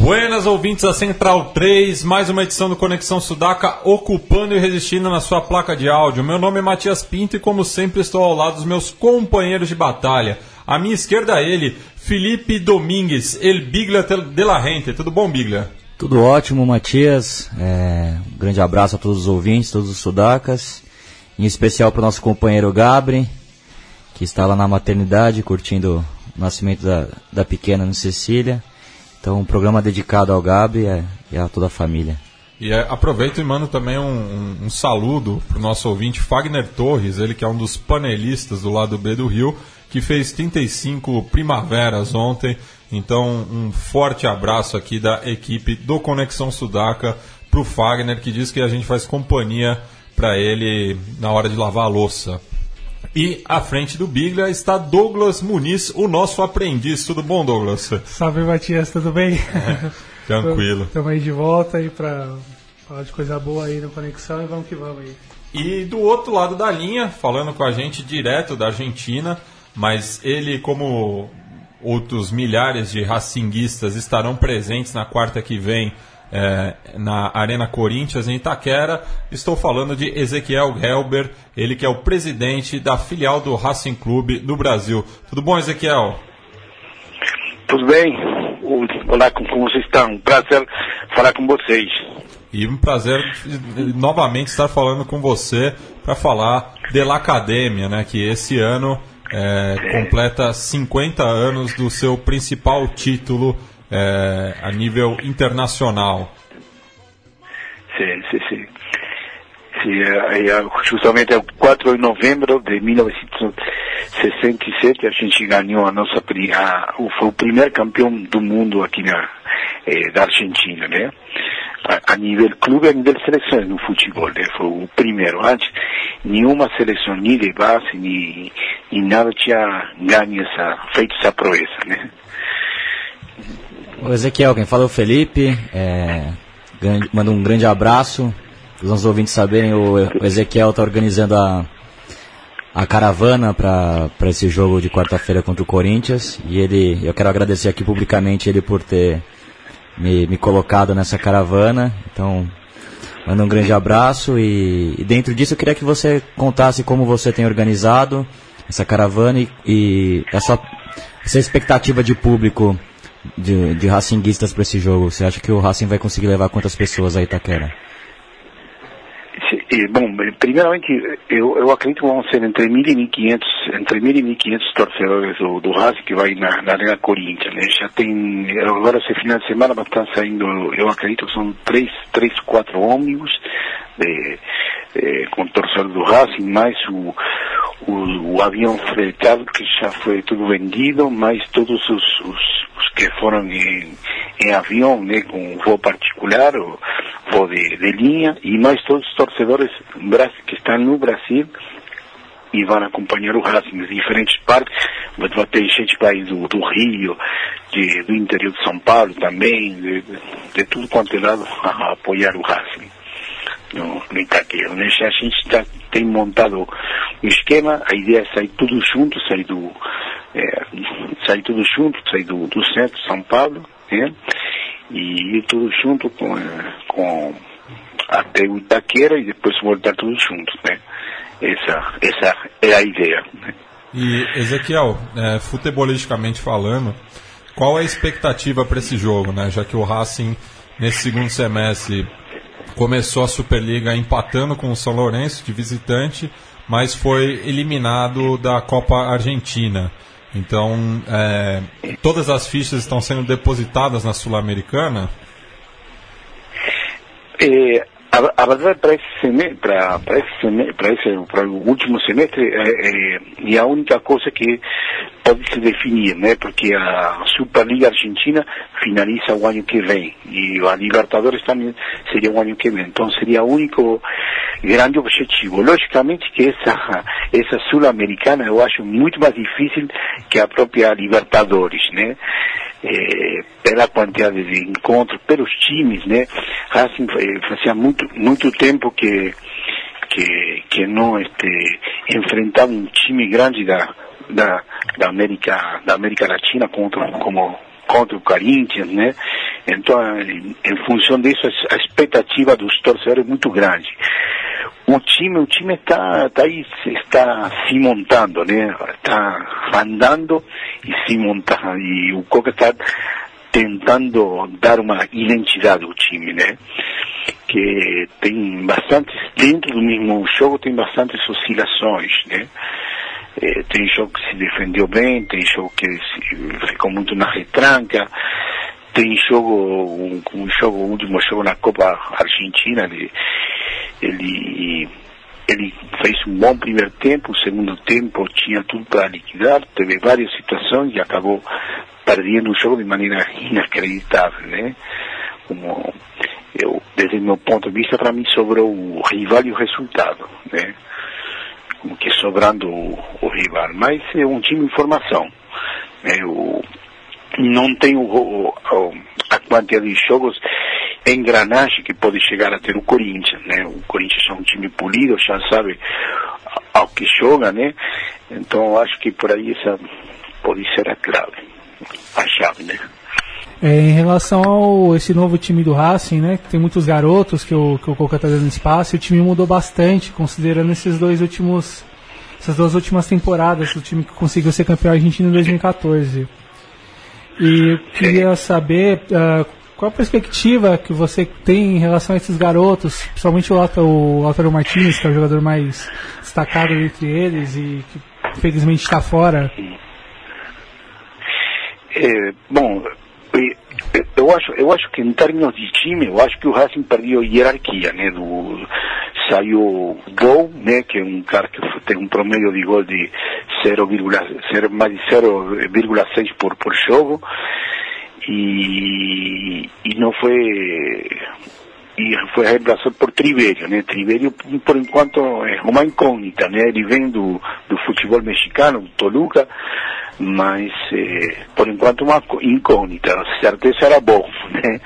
Buenas ouvintes da Central 3, mais uma edição do Conexão Sudaca, ocupando e resistindo na sua placa de áudio. Meu nome é Matias Pinto e, como sempre, estou ao lado dos meus companheiros de batalha. À minha esquerda, ele, Felipe Domingues, El Biglia de la Rente. Tudo bom, Biglia? Tudo ótimo, Matias. É, um grande abraço a todos os ouvintes, todos os sudacas. Em especial para o nosso companheiro Gabri, que está lá na maternidade curtindo o nascimento da, da pequena no Cecília. Então, um programa dedicado ao Gabi e a, toda a família. E é, aproveito e mando também um, um, um saludo para o nosso ouvinte Fagner Torres, ele que é um dos panelistas do lado B do Rio, que fez 35 primaveras ontem. Então, um forte abraço aqui da equipe do Conexão Sudaca para o Fagner, que diz que a gente faz companhia para ele na hora de lavar a louça. E à frente do Biglia está Douglas Muniz, o nosso aprendiz. Tudo bom, Douglas? Salve, Matias, tudo bem? É, tranquilo. Estamos aí de volta aí para falar de coisa boa aí no Conexão e vamos que vamos aí. E do outro lado da linha, falando com a gente direto da Argentina, mas ele, como outros milhares de racinguistas, estarão presentes na quarta que vem é, na Arena Corinthians, em Itaquera. Estou falando de Ezequiel Helber, ele que é o presidente da filial do Racing Clube no Brasil. Tudo bom, Ezequiel? Tudo bem. Olá, como vocês estão? Um prazer falar com vocês. E um prazer novamente estar falando com você para falar da Academia, né, que esse ano é, completa 50 anos do seu principal título é, a nível internacional. Sim, sim, sim. sim é, é, justamente o 4 de novembro de 1967 a gente ganhou a nossa a, foi o primeiro campeão do mundo aqui na eh, da Argentina, né? A, a, nível clube, a nível seleção no futebol, né? Foi o primeiro. Antes, nenhuma seleção, nem de base, nem, nem nada tinha ganho essa, feito essa proeza, né? O Ezequiel, quem fala é o Felipe. É, manda um grande abraço. Os ouvintes saberem, o, o Ezequiel está organizando a, a caravana para esse jogo de quarta-feira contra o Corinthians. E ele, eu quero agradecer aqui publicamente ele por ter me, me colocado nessa caravana. Então, manda um grande abraço. E, e, dentro disso eu queria que você contasse como você tem organizado essa caravana e, e essa, essa expectativa de público de, de racinguistas para esse jogo? Você acha que o Racing vai conseguir levar quantas pessoas a Itaquera? Bom, primeiramente, eu, eu acredito que vão ser entre 1.500 entre 1.500 torcedores do, do Racing que vai na, na Arena Corinthians. Né? Já tem, agora esse final de semana vai estar saindo, eu acredito que são três, três quatro ônibus de, de, com torcedores do Racing, mais o, o, o avião fretado que já foi tudo vendido, mais todos os, os que foram em, em avião, né, com voo particular, ou voo de, de linha, e mais todos os torcedores que estão no Brasil e vão acompanhar o Racing em diferentes partes. Vai ter gente do, do Rio, de, do interior de São Paulo também, de, de, de tudo quanto é lado a apoiar o Racing no, no Itaqueiro. Né? A gente tem montado um esquema, a ideia é sair tudo junto, sair do, é, sair tudo junto, sair do, do centro de São Paulo, né? e ir tudo junto com, com até o Itaquera e depois voltar tudo junto, né? Essa, essa é a ideia. Né? E Ezequiel, é, futebolisticamente falando, qual é a expectativa para esse jogo, né? Já que o Racing nesse segundo semestre começou a Superliga empatando com o São Lourenço de visitante, mas foi eliminado da Copa Argentina. Então, é, todas as fichas estão sendo depositadas na Sul-Americana? É, a, verdade para esse semestre, para, para esse semestre, para esse para o último semestre, é, é, e a única coisa que pode se definir, né? Porque a Superliga Argentina finaliza o ano que vem e a Libertadores também seria o ano que vem. Então seria o único grande objetivo. Logicamente que essa essa sul-americana eu acho muito mais difícil que a própria Libertadores, né? É, pela quantidade de encontros, pelos times, né? Racing fazia muito muito tempo que que, que não este, enfrentava um time grande da, da, da, América, da América Latina contra, como, contra o Corinthians, né? Então, em, em função disso, a expectativa dos torcedores é muito grande. O time, o time está, tá aí, está se montando, né? Está andando e se montando. E o Coca está tentando dar uma identidade ao time, né? Que tem bastantes, dentro do mesmo jogo tem bastantes oscilações, né? É, tem jogo que se defendeu bem, tem jogo que se, ficou muito na retranca, tem jogo, um, um jogo, último jogo na Copa Argentina, ele, ele, ele fez um bom primeiro tempo, o segundo tempo tinha tudo para liquidar, teve várias situações e acabou perdendo o jogo de maneira inacreditável, né? Como eu, desde o meu ponto de vista, para mim sobrou o rival e o resultado, né? Como que sobrando o, o rival. Mas é um time em formação. Né? O, não tem o, o, a quantidade de jogos engranagem que pode chegar a ter o Corinthians, né? O Corinthians é um time polido, já sabe ao que joga, né? Então acho que por aí essa pode ser a clave a chave, né? É, em relação ao esse novo time do Racing, né, que tem muitos garotos que o, que o Coca está dando espaço, o time mudou bastante, considerando esses dois últimos, essas duas últimas temporadas, o time que conseguiu ser campeão argentino em 2014. E eu queria saber uh, qual a perspectiva que você tem em relação a esses garotos, principalmente o Lautaro Martins, que é o jogador mais destacado entre eles e que infelizmente está fora. É, bom, eu acho, eu acho que em termos de time, eu acho que o Racing perdeu hierarquia, né? Do, saiu Gol, né? Que é um cara que tem um promédio de gol de 0, mais de 0,6 por, por jogo e, e não foi e foi reemplaçado por Triverio, né? Triverio, por enquanto, é uma incógnita, né? Ele vem do, do futebol mexicano, do Toluca, mas eh, por enquanto uma incógnita, a certeza era bom, né?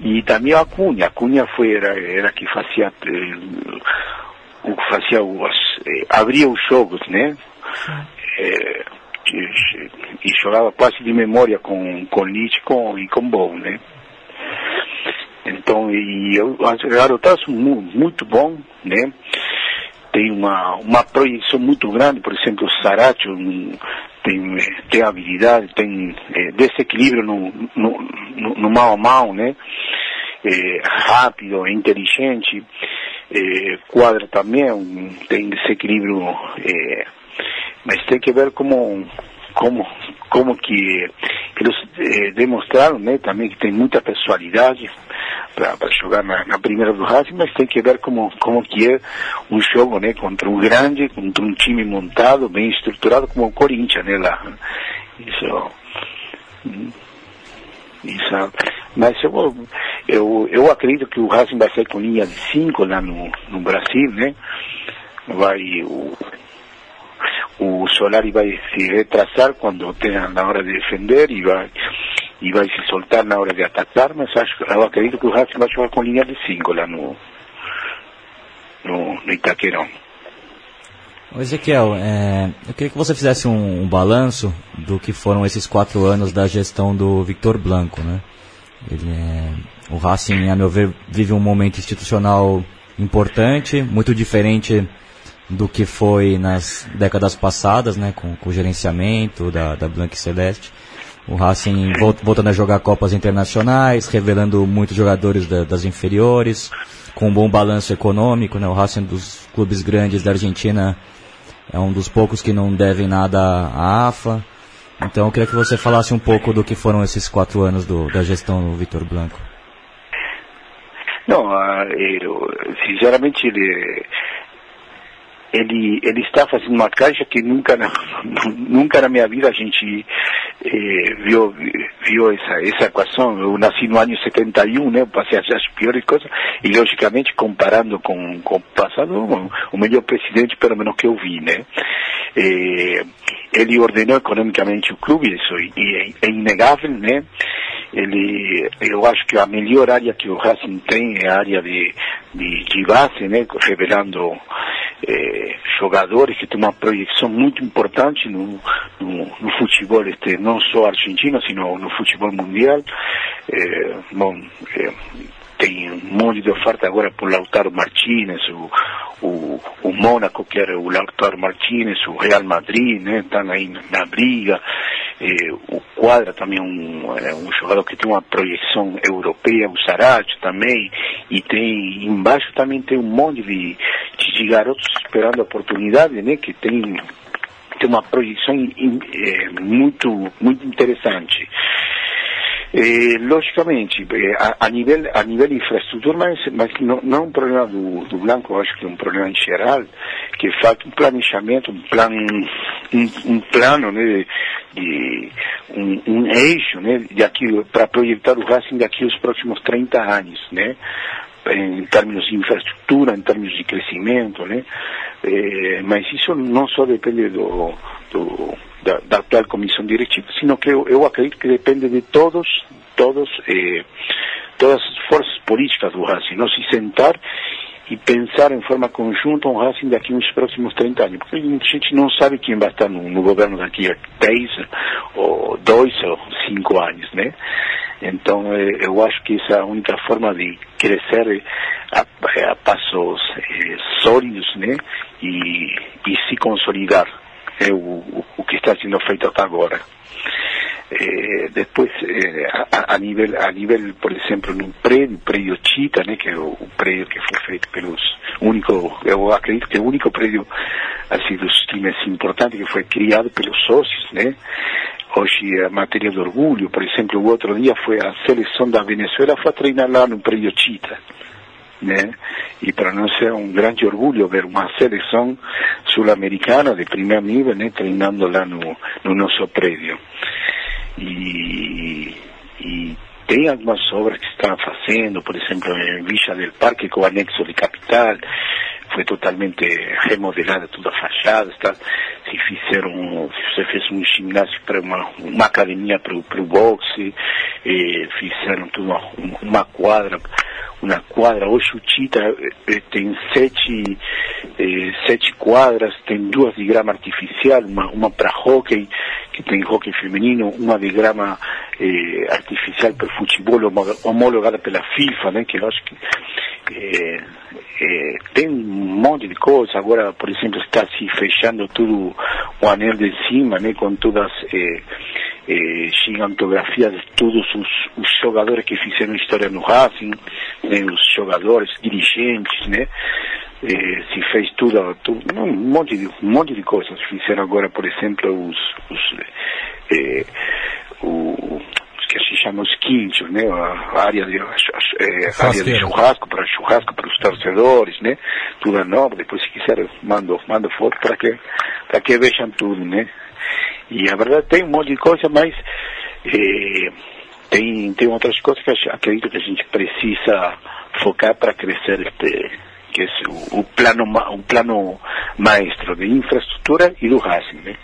E também a Cunha, a Cunha foi, era, era que fazia, eh, fazia os, eh, abria os jogos, né? Eh, e, e, jogava quase de memória com, com Lich com, e com Bom, né? Então, e eu, garotas muito, muito bom, né? Tem uma, uma projeção muito grande, por exemplo, o Saracho tem, tem habilidade, tem é, desequilíbrio no, no, no, no mal a mal, né? É, rápido, inteligente, é, quadra também, tem desequilíbrio, mas tem que ver como, como, como que eles eh, demonstraram, né, também que tem muita personalidade para jogar na, na, primeira do Racing, mas tem que ver como, como que é um jogo, né, contra um grande, contra um time montado, bem estruturado como o Corinthians, né, lá. Isso, isso, mas eu, eu, eu acredito que o Racing vai ser com linha de 5 lá no, no Brasil, né, vai o o Solari vai se retrasar quando tenha na hora de defender e vai, e vai se soltar na hora de atacar, mas acho, eu acredito que o Racing vai jogar com linha de 5 lá no, no, no Itaquerão. Ezequiel, é, eu queria que você fizesse um, um, balanço do que foram esses quatro anos da gestão do Victor Blanco, né? Ele é, o Racing, a meu ver, vive um momento institucional importante, muito diferente do que foi nas décadas passadas, né, com, com o gerenciamento da, da Blanc Celeste. O Racing voltando a jogar Copas Internacionais, revelando muitos jogadores da, das inferiores, com um bom balanço econômico. Né? O Racing dos clubes grandes da Argentina é um dos poucos que não devem nada à AFA. Então eu queria que você falasse um pouco do que foram esses quatro anos do, da gestão do Vitor Blanco. Não, eu, sinceramente ele ele, ele está fazendo uma caixa que nunca na, nunca na minha vida a gente eh, viu, viu essa, essa equação. Eu nasci no ano 71, né? Passei as piores coisas, e logicamente comparando com, com o passado, o melhor presidente, pelo menos que eu vi, né? Eh, ele ordenou economicamente o clube, isso é, é inegável, né? Ele, eu acho que a melhor área que o Racing tem é a área de, de, de base, né? Revelando eh, jogadores que têm uma projeção muito importante no, no, no, futebol, este, não só argentino, sino no futebol mundial. Eh, bom, eh, tem um monte de oferta agora por Lautaro Martínez, o, o, o Mônaco quer o Lautaro Martínez, o Real Madrid, né, estão aí na briga, eh, o Quadra também é um, é um jogador que tem uma projeção europeia, o Sarate também, e tem embaixo também tem um monte de, de garotos esperando a oportunidade, né, que tem tem uma projeção é, muito muito interessante. Eh, logicamente, eh, a, a, nível a nível de infraestrutura, mas, mas não, não um problema do, do Blanco, acho que é um problema em geral, que falta um planejamento, um plano, um, um plano, né, de, um, um eixo, né, para projetar o Racing daqui aos próximos 30 anos, né, em termos de infraestrutura, em termos de crescimento, né, eh, mas isso não só depende do, do da, da atual comissão diretiva, sino que eu, eu acredito que depende de todos, todos, eh, todas as forças políticas do Racing, não se sentar e pensar em forma conjunta um Racing daqui uns próximos 30 anos, porque a gente não sabe quem vai estar no, no governo daqui a 10 ou 2 ou 5 anos, né? Então, eh, eu acho que essa é a única forma de crescer a, a passos eh, sólidos, né? E, e se consolidar é o, o que está sendo feito até agora. É, depois, é, a, a, nível, a nível, por exemplo, no prédio, prédio Chita, né, que é o, o, prédio que foi feito pelos único, eu acredito que é o único prédio assim dos times importante que foi criado pelos sócios, né? Hoje a matéria do orgulho, por exemplo, o outro dia foi a seleção da Venezuela foi treinar lá no prédio Chita né? E para nós é um grande orgulho ver uma seleção sul-americana de primeiro nível, né? Treinando lá no, no nosso prédio. E, e tem algumas obras que estão fazendo, por exemplo, em Villa del Parque, com o anexo de capital, foi totalmente remodelada toda a fachada, está, se fizeram, se fez um ginásio para uma, uma academia para o boxe, eh, fizeram tudo uma, uma quadra uma quadra. Hoje o Tita eh, tem sete, eh, sete quadras, tem duas de grama artificial, uma, uma para hockey, tem hockey feminino, uma de grama eh, artificial para futebol homologada pela FIFA, né, que eu acho que eh, eh, tem um monte de coisa. Agora, por exemplo, está se fechando tudo o anel de cima, né, com todas eh, eh, gigantografias de todos os, os, jogadores que fizeram história no Racing, né, os jogadores, dirigentes, né? Eh, se fez tudo, tudo um, monte de, um monte de coisas. Fizeram agora, por exemplo, os, os eh, o, que se chama os quintos, né? A área de, a, área de churrasco para churrasco para os torcedores, né? Tudo é novo. Depois, se quiser, mando, mando foto para que para que vejam tudo, né? E a verdade tem um monte de coisa, mas eh, tem, tem outras coisas que acredito que a gente precisa focar para crescer este que é o, o plano o plano maestro de infraestrutura e do Racing, né?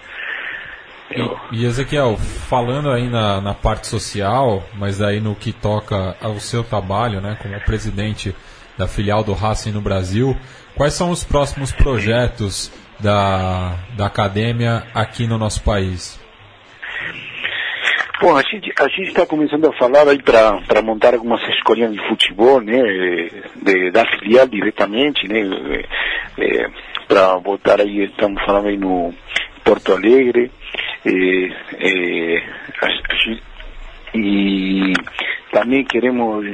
E, e, Ezequiel, falando aí na, na parte social, mas aí no que toca ao seu trabalho, né, como presidente da filial do Racing no Brasil, quais são os próximos projetos da, da academia aqui no nosso país? Bom, a gente a gente está começando a falar aí para montar algumas escolinhas de futebol, né, de, da filial diretamente, né, é, para botar aí, estamos falando aí no Porto Alegre, é, é, a, a, e também queremos,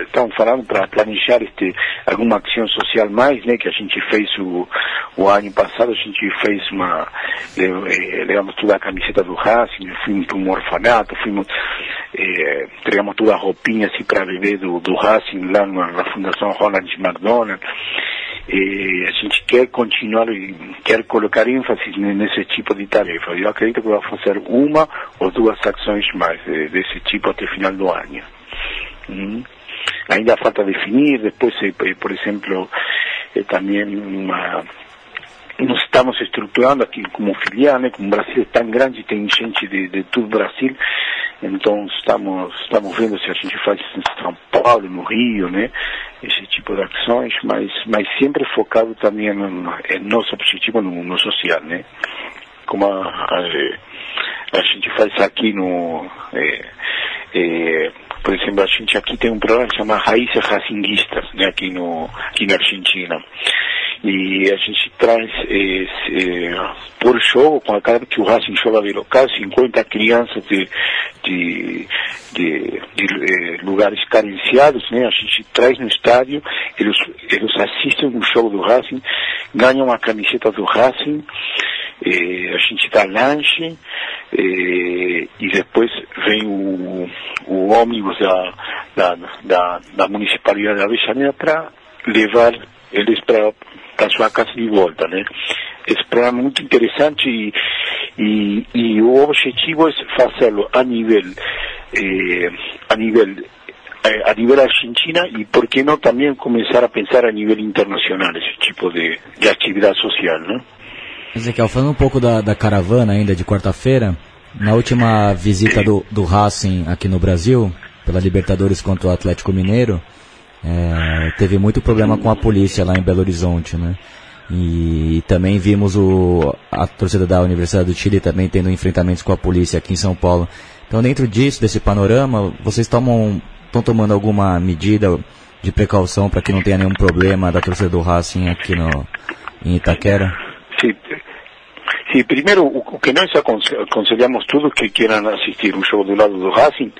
estamos falando para planejar este, alguma ação social mais, né, que a gente fez o, o ano passado, a gente fez uma, levamos toda a camiseta do Racing, fomos para um orfanato, fomos, eh, toda a roupinha assim para bebê do, do Racing lá na, na Fundação Ronald McDonald, eh, a gente quer continuar e quer colocar ênfase nesse tipo de tarefa. Eu acredito que vai fazer uma ou duas ações mais eh, desse tipo até final do ano. Ainda falta definir, depois, eh, por exemplo, eh, também uma nos estamos estruturando aqui como filial, né? Como o Brasil é tão grande, tem gente de, de todo o Brasil, então estamos estamos vendo se a gente faz em São Paulo, no Rio, né? Esse tipo de ações, mas mas sempre focado também no, no nosso objetivo no, no, social, né? Como a, a, a, gente faz aqui no por exemplo, a gente aqui tem um programa que chama Raízes Racinguistas, né? Aqui no aqui na Argentina e a gente traz eh, por jogo, com a cara que o Racing joga de local, 50 crianças de, de, de, de eh, lugares carenciados, né? A gente traz no estádio, eles, eles assistem o jogo do Racing, ganham a camiseta do Racing, eh, a gente dá lanche, eh, e depois vem o, o ônibus da, da, da, da municipalidade da Avellaneda para levar eles para para sua casa de volta, né? Esse programa é muito interessante e, e, e o objetivo é fazê-lo a nível eh, a nível a nível argentina e por que não também começar a pensar a nível internacional esse tipo de, de atividade social, né? Ezequiel, falando um pouco da, da caravana ainda de quarta-feira, na última visita do, do Racing aqui no Brasil, pela Libertadores contra o Atlético Mineiro, é, teve muito problema com a polícia lá em Belo Horizonte, né? E, também vimos o, a torcida da Universidade do Chile também tendo enfrentamentos com a polícia aqui em São Paulo. Então, dentro disso, desse panorama, vocês tomam, estão tomando alguma medida de precaução para que não tenha nenhum problema da torcida do Racing aqui no, em Itaquera? Sim. Primeiro, o que nós aconselhamos todos que queiram assistir um jogo do lado do Racing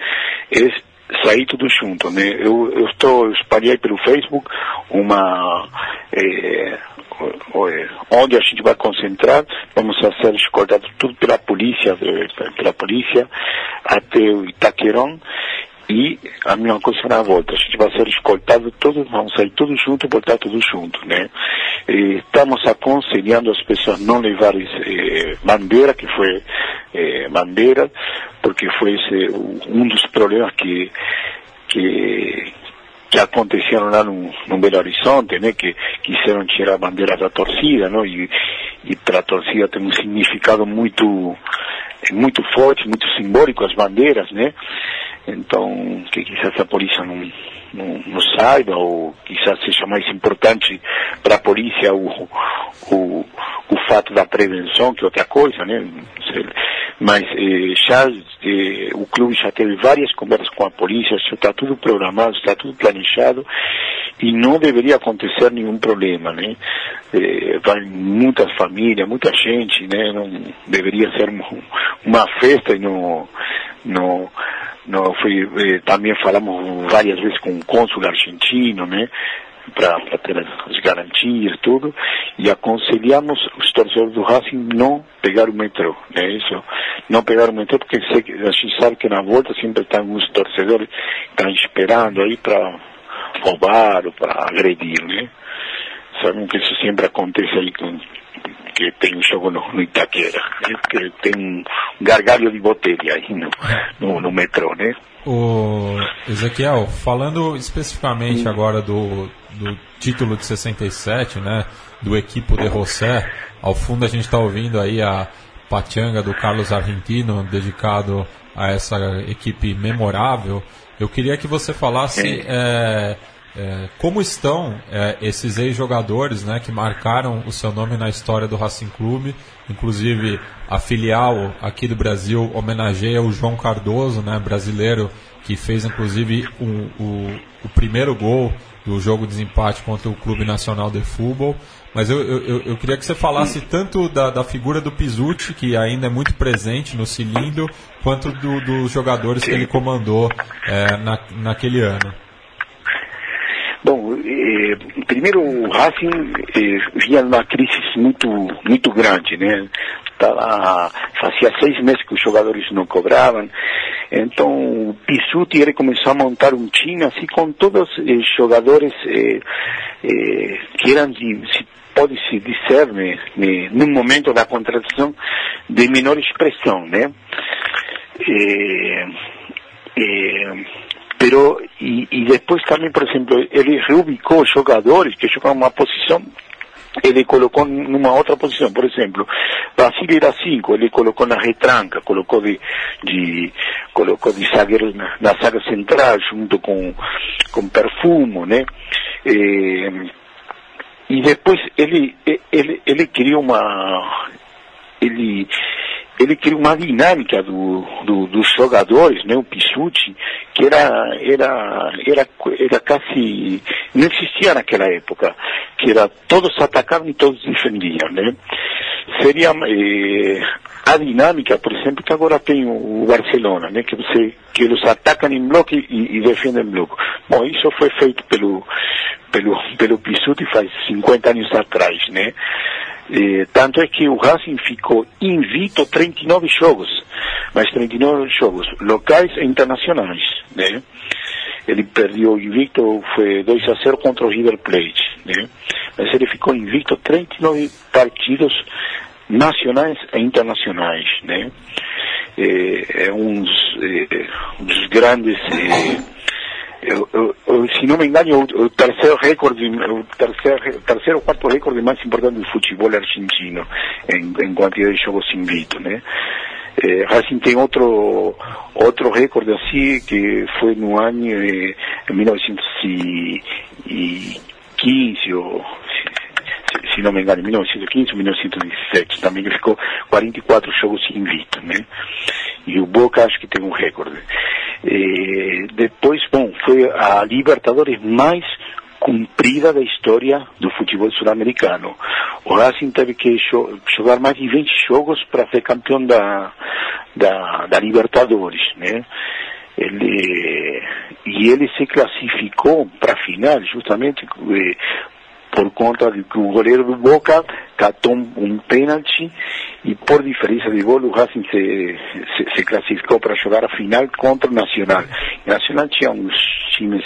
é sair tudo junto, né? Eu, eu estou espalhei pelo Facebook uma é, onde a gente vai concentrar, vamos ser escoltados tudo pela polícia, pela polícia até o Itaquerão e a mesma coisa na volta. A gente vai ser escoltado todos, vamos sair todos juntos, voltar todos juntos, né? E estamos aconselhando as pessoas não levarem eh, bandeira, que foi eh, bandeira, porque foi esse um dos problemas que que que aconteceram lá no, no Belo Horizonte, né, que quiseram tirar a bandeira da torcida, não, e, e para a torcida tem um significado muito muito forte, muito simbólico as bandeiras, né, então que quizás a polícia não, não, não saiba, ou quizás seja mais importante para a polícia o, o, o fato da prevenção que outra coisa, né, mas eh, já eh, o clube já teve várias conversas com a polícia, está tudo programado, está tudo planejado e não deveria acontecer nenhum problema, né? Eh, vai muitas famílias, muita gente, né? Não deveria ser uma festa e não, não, não foi, eh, também falamos várias vezes com o cônsul argentino, né? Para ter as garantias, tudo, e aconselhamos os torcedores do Racing não pegar o metrô, né? Isso, não pegar o metrô, porque a gente sabe que na volta sempre estão os torcedores estão esperando aí para roubar ou para agredir, né? Sabemos que isso sempre acontece aí com que tem um jogo no, no Itaquera, né? que tem um gargalho de botelha aí no, no, no metrô, né? O Ezequiel, falando especificamente agora do, do título de 67, né, do Equipo de José, ao fundo a gente está ouvindo aí a Pachanga do Carlos Argentino, dedicado a essa equipe memorável. Eu queria que você falasse é, é, como estão é, esses ex-jogadores né, que marcaram o seu nome na história do Racing Clube, inclusive a filial aqui do Brasil homenageia o João Cardoso, né, brasileiro, que fez inclusive o, o, o primeiro gol do jogo de empate contra o Clube Nacional de Futebol. Mas eu, eu, eu queria que você falasse tanto da, da figura do Pisucci, que ainda é muito presente no cilindro, quanto do, dos jogadores que ele comandou é, na, naquele ano. Bom, eh, primeiro o Racing eh, vinha numa crise muito, muito grande, né? Tava, fazia seis meses que os jogadores não cobravam, Então, o Pisuti ele começou a montar um time assim com todos os eh, jogadores eh, eh, que eram de, se pode se dizer, né, né, no momento da contratação, de menor expressão, né? Pero e, e depois também, por exemplo, ele reubicou jogadores que jogavam uma posição ele colocou numa outra posição. Por exemplo, Brasil era 5, ele colocou na retranca, colocou de, de, colocou de zagueiro na, zaga central, junto com, com Perfumo, né? E, e depois ele, ele, ele criou uma... ele criou uma dinâmica do, do, dos jogadores, né, o Pissuti, que era, era, era, era quase, não existia naquela época, que era todos atacavam e todos defendiam, né. Seria eh, a dinâmica, por exemplo, que agora tem o Barcelona, né, que você, que eles atacam em bloco e, e defendem em bloco. Bom, isso foi feito pelo, pelo, pelo Pissuti faz 50 anos atrás, né. Eh, tanto é que o Racing ficou invicto 39 jogos, mas 39 jogos locais e internacionais, né? Ele perdeu invicto, foi 2 a 0 contra o River Plate, né? Mas ele ficou invicto 39 partidos nacionais e internacionais, né? É, é um dos grandes eu, eu, eu, se não me engano, o, o terceiro recorde, o terceiro, terceiro ou quarto recorde mais importante do futebol argentino em, em quantidade de jogos invicto, né? Eh, Racing tem outro outro recorde assim que foi no ano eh, 1915 ou se, não me engano, 1915 ou 1917 também ele ficou 44 jogos invicto, né? E o Boca acho que tem um recorde. Eh, depois, bom, foi a Libertadores mais cumprida da história do futebol sul-americano. O Racing teve que jogar mais de 20 jogos para ser campeão da, da, da Libertadores, né? Ele, e ele se classificou para a final justamente eh, por conta de que o goleiro do Boca catou um pênalti e por diferença de gol o Racing se, se, classificou para jogar a final contra o Nacional. O Nacional tinha uns times,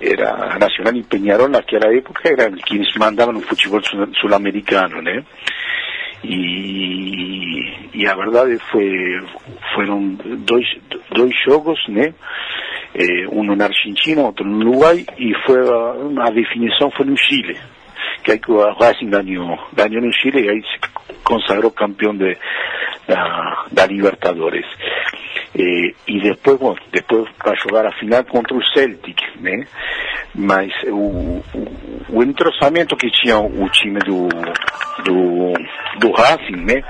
era Nacional e Peñarol naquela época eram quienes mandavam no futebol sul-americano, né? E, e a verdade foi, foram dois, dois jogos, né? Eh, um na Argentina, outro no Uruguai, e foi a, a definição foi no Chile que aí o Racing ganhou, ganhou no Chile e aí se consagrou campeão de, da, Libertadores. E, e depois, bom, depois para jogar a final contra o Celtic, né? Mas o, o, que tinha o time do, do, do Racing, né?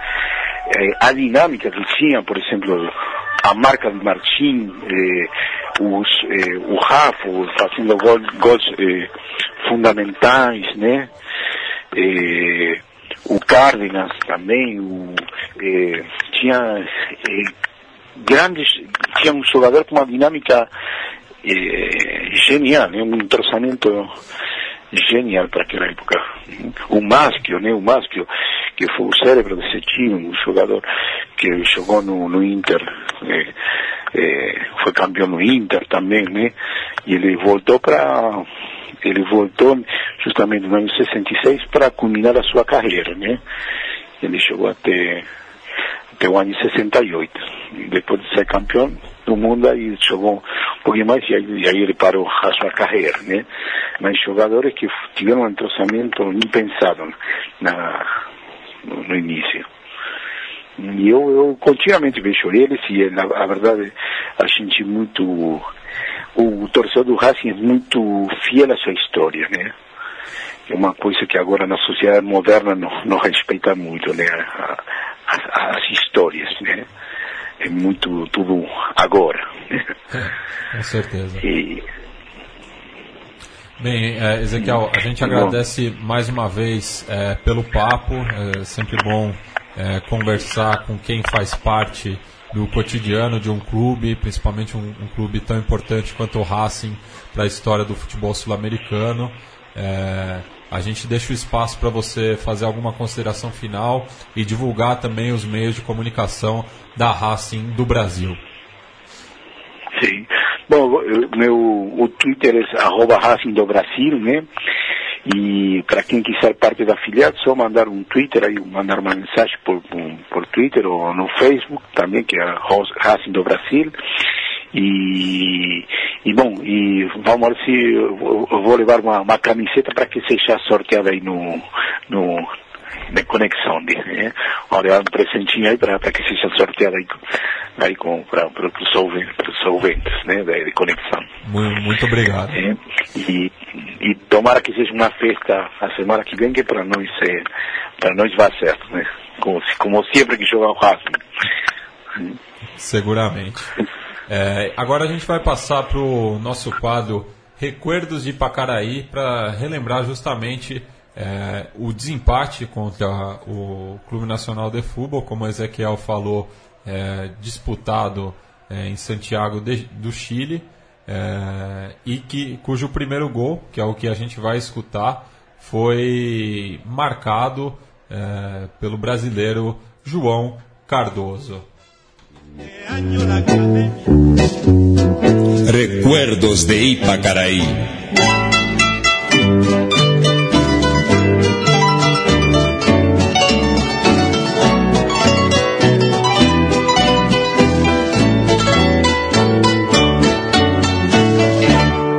a dinâmica que tinha, por exemplo, a marca de Martim, eh, os, eh, o Rafa fazendo gol, gols fundamentais, né? O Cárdenas também, o, tinha grandes, tinha um jogador com uma dinâmica genial, né? um entrosamento genial para aquela época. O Maschio, né? O Maschio, que foi o cérebro desse time, um jogador que jogou no, no Inter, eh, eh, foi campeão no Inter também, né? E ele voltou para ele voltou justamente no ano 66 para culminar a sua carreira, né? Ele chegou até, até o ano 68. E depois de ser campeão do mundo, aí jogou um pouquinho mais e aí, e aí ele parou a sua carreira, né? Mas jogadores que tiveram um entrosamento impensado na, no, no início. E eu, eu continuamente vejo eles e na, a verdade a gente muito o torcedor do Racing é muito fiel à sua história, né? É uma coisa que agora na sociedade moderna não, não respeita muito, né? As, as histórias, né? É muito tudo agora. Com certeza. E, Bem, é, Ezequiel, a gente agradece mais uma vez é, pelo papo. É sempre bom é, conversar com quem faz parte do cotidiano de um clube, principalmente um, um clube tão importante quanto o Racing para a história do futebol sul-americano. É, a gente deixa o espaço para você fazer alguma consideração final e divulgar também os meios de comunicação da Racing do Brasil. Bom, eu- meu o Twitter é arroba Racing do Brasil, né? E para quem quiser parte da afiliado, só mandar um Twitter aí, mandar uma mensagem por, por, por Twitter ou no Facebook também, que é Racing do Brasil. E, e bom, e vamos ver se eu, vou- eu vou levar uma, uma camiseta para que seja sorteada aí no, no de conexão, né? Vou levar um presentinho aí para que seja sorteada aí, aí com para os ouvintes, né? De, de conexão. Mu- Muito obrigado. né? E, e tomara que seja uma festa a semana que vem que para nós é, para nós vai certo, né? Como, como sempre que jogar o Racing. Seguramente. É, agora a gente vai passar para o nosso quadro Recuerdos de Pacaraí para relembrar justamente é, o desempate contra o Clube Nacional de Futebol, como o Ezequiel falou, é, disputado é, em Santiago de- do Chile, é, e que, cujo primeiro gol, que é o que a gente vai escutar, foi marcado é, pelo brasileiro João Cardoso. Recuerdos de Ipacaraí.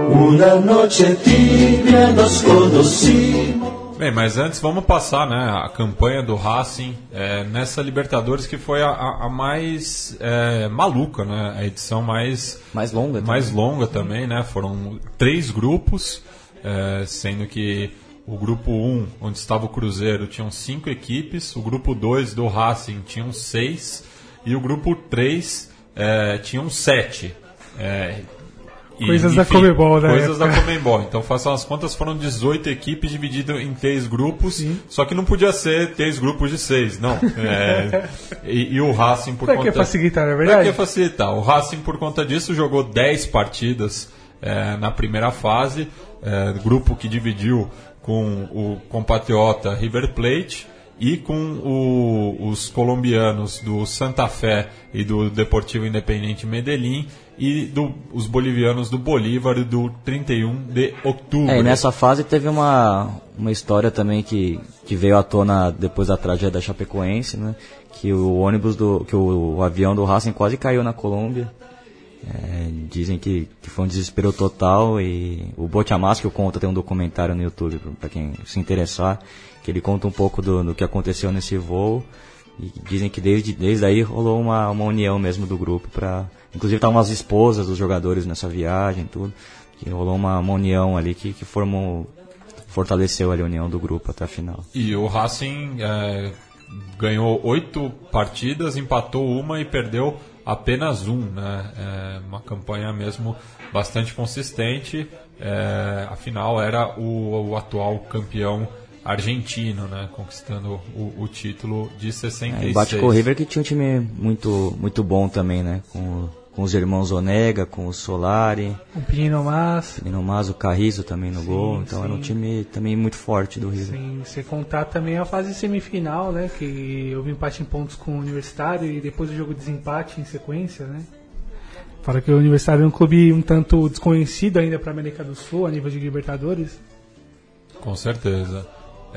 Una noche tibia nos conocimos. Bem, mas antes vamos passar né, a campanha do Racing é, nessa Libertadores que foi a, a- mais é, maluca, né? A edição mais, Mais longa. mais também. longa também, né? Foram três grupos, é, sendo que o grupo 1, onde estava o Cruzeiro, tinham cinco equipes, o grupo 2 do Racing tinham seis, e o grupo 3 é, tinham sete. É, e, Coisas da Comebol, né? Coisas da Comembol. Então, façam as contas, foram 18 equipes divididas em três grupos, só que não podia ser três grupos de seis, não. É, e, e o Racing, por Pra conta... que facilitar, é Pra verdade? que facilitar? O Racing, por conta disso, jogou 10 partidas é, na primeira fase, é, grupo que dividiu com o compatriota River Plate e com o- os colombianos do Santa Fé e do Deportivo Independente Medellín e do- os bolivianos do Bolívar do 31 de outubro. É, e nessa fase teve uma, uma história também que, que veio à tona depois da tragédia da Chapecoense, né? Que o ônibus do. que o, o avião do Racing quase caiu na Colômbia. É, dizem que, que foi um desespero total e o Botiamas, que eu conto, tem um documentário no YouTube para quem se interessar, que ele conta um pouco do, do que aconteceu nesse voo e dizem que desde, desde aí rolou uma, uma união mesmo do grupo para inclusive estavam as esposas dos jogadores nessa viagem tudo que rolou uma, uma união ali que, que formou fortaleceu ali a união do grupo até a final E o Racing é, ganhou oito partidas, empatou uma e perdeu apenas um, né? É uma campanha mesmo bastante consistente. É, afinal, era o, o atual campeão argentino, né? Conquistando o, o título de 66. É, bate com o River que tinha um time muito muito bom também né com, com os irmãos Onega com o Solari O Pino Mas. Nino Mas, o Carrizo também no Sim, gol então era um sim. time também muito forte do River Sem você contar também a fase semifinal, né? Que houve empate em pontos com o Universitário e depois o jogo de desempate em sequência, né? Fora que o Universitário é um clube um tanto desconhecido ainda para a América do Sul, a nível de Libertadores. Com certeza.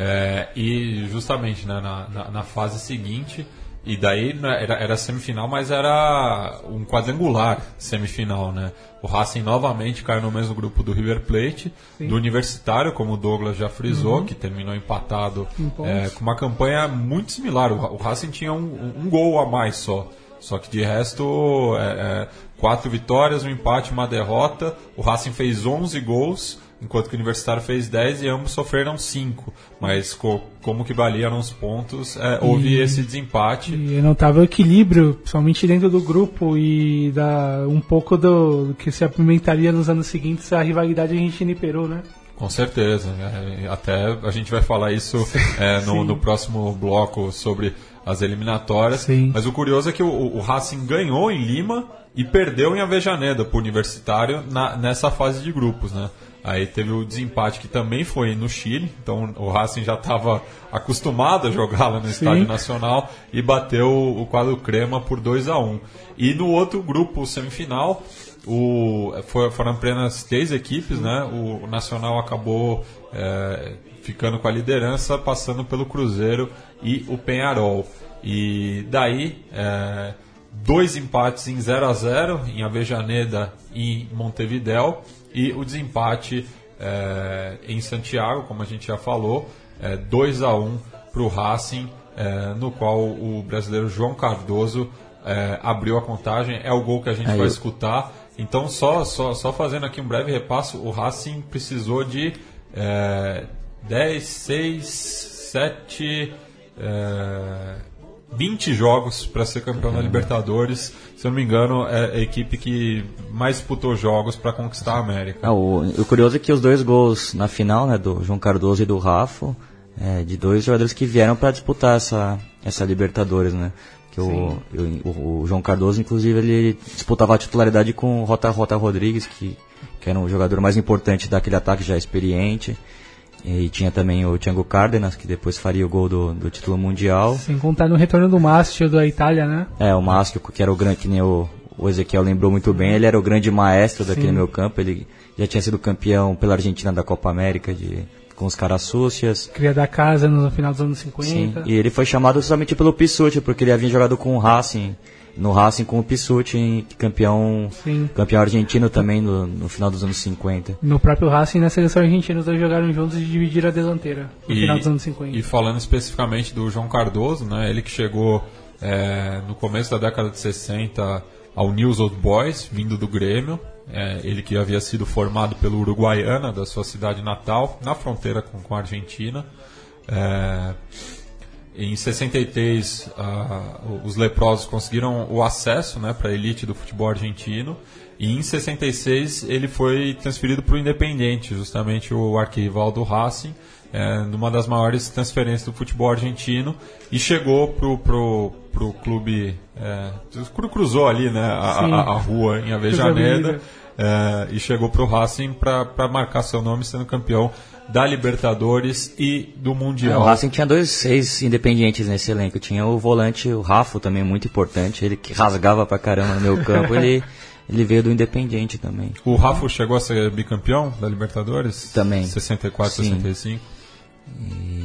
É, e justamente né, na, na, na fase seguinte, e daí né, era, era semifinal, mas era um quadrangular semifinal, né? O Racing novamente caiu no mesmo grupo do River Plate, do Universitário, como o Douglas já frisou, que terminou empatado é, com uma campanha muito similar. O, o Racing tinha um, um gol a mais só. Só que de resto, é, é, quatro vitórias, um empate, uma derrota. O Racing fez 11 gols, enquanto que o Universitário fez 10 e ambos sofreram 5. Mas co- como que valiam os pontos, é, houve esse desempate. E notável equilíbrio, principalmente dentro do grupo e da um pouco do, do que se apimentaria nos anos seguintes a rivalidade Argentina e Peru, né? Com certeza. né? Até a gente vai falar isso é, no, no próximo bloco sobre as eliminatórias. Sim. Mas o curioso é que o, o Racing ganhou em Lima e perdeu em Avejaneda para o Universitário na- nessa fase de grupos. Né? Aí teve o desempate que também foi no Chile, então o Racing já estava acostumado a jogar lá no Sim. Estádio Nacional e bateu o quadro crema por 2 a 1 E no outro grupo, semifinal, o, foi- foram apenas três equipes, né? O Nacional acabou é, ficando com a liderança, passando pelo Cruzeiro e o Penharol. E daí, é, dois empates em 0 a 0 em Avejaneda e Montevidéu, e o desempate é, em Santiago, como a gente já falou, é, 2 a 1 para o Racing, é, no qual o brasileiro João Cardoso é, abriu a contagem. É o gol que a gente Aí vai eu- escutar. Então, só, só, só fazendo aqui um breve repasso, o Racing precisou de é, 10, 6, 7, é, 20 jogos para ser campeão da Libertadores. Se eu não me engano, é a equipe que mais disputou jogos para conquistar a América. Ah, o, o curioso é que os dois gols na final, né, do João Cardoso e do Rafa, é, de dois jogadores que vieram para disputar essa, essa Libertadores, né? Que o, o, o João Cardoso, inclusive, ele disputava a titularidade com o Rota Rota Rodrigues, que, que era o jogador mais importante daquele ataque já experiente. E tinha também o Thiago Cárdenas, que depois faria o gol do, do título mundial. Sem contar no retorno do Mastio da Itália, né? É, o Máscio, que era o grande, que nem o, o Ezequiel lembrou muito bem, ele era o grande maestro daquele Sim. meio campo, ele já tinha sido campeão pela Argentina da Copa América de, com os caras súcias. Cria da casa no final dos anos Sim, 50. e ele foi chamado somente pelo Pissuti, porque ele havia jogado com o Racing, no Racing com o Pissuti, campeão, Sim. campeão argentino também no, no final dos anos 50. No próprio Racing e na seleção argentina, os dois jogaram juntos e dividiram a delantera no E- final dos anos 50. E falando especificamente do João Cardoso, né, ele que chegou é, no começo da década de 60 ao News Old Boys, vindo do Grêmio. É, ele que havia sido formado pelo Uruguaiana, da sua cidade natal, na fronteira com, com a Argentina. É, em 63, ah, os leprosos conseguiram o acesso né, para a elite do futebol argentino. E em 66 ele foi transferido para o Independiente, justamente o arquival do Racing, é, numa das maiores transferências do futebol argentino. E chegou pro, pro, pro clube. É, cru- cruzou ali né, a, a- a rua em. Avejaneda. é, e chegou para o Racing para marcar seu nome sendo campeão da Libertadores e do É, Mundial. o Racing tinha dois seis independentes nesse elenco. Tinha o volante, o Rafa, também muito importante. Ele que rasgava pra caramba no meu campo. ele, ele veio do Independente também. O Rafa chegou a ser bicampeão da Libertadores? Também. 64, Sim. 65.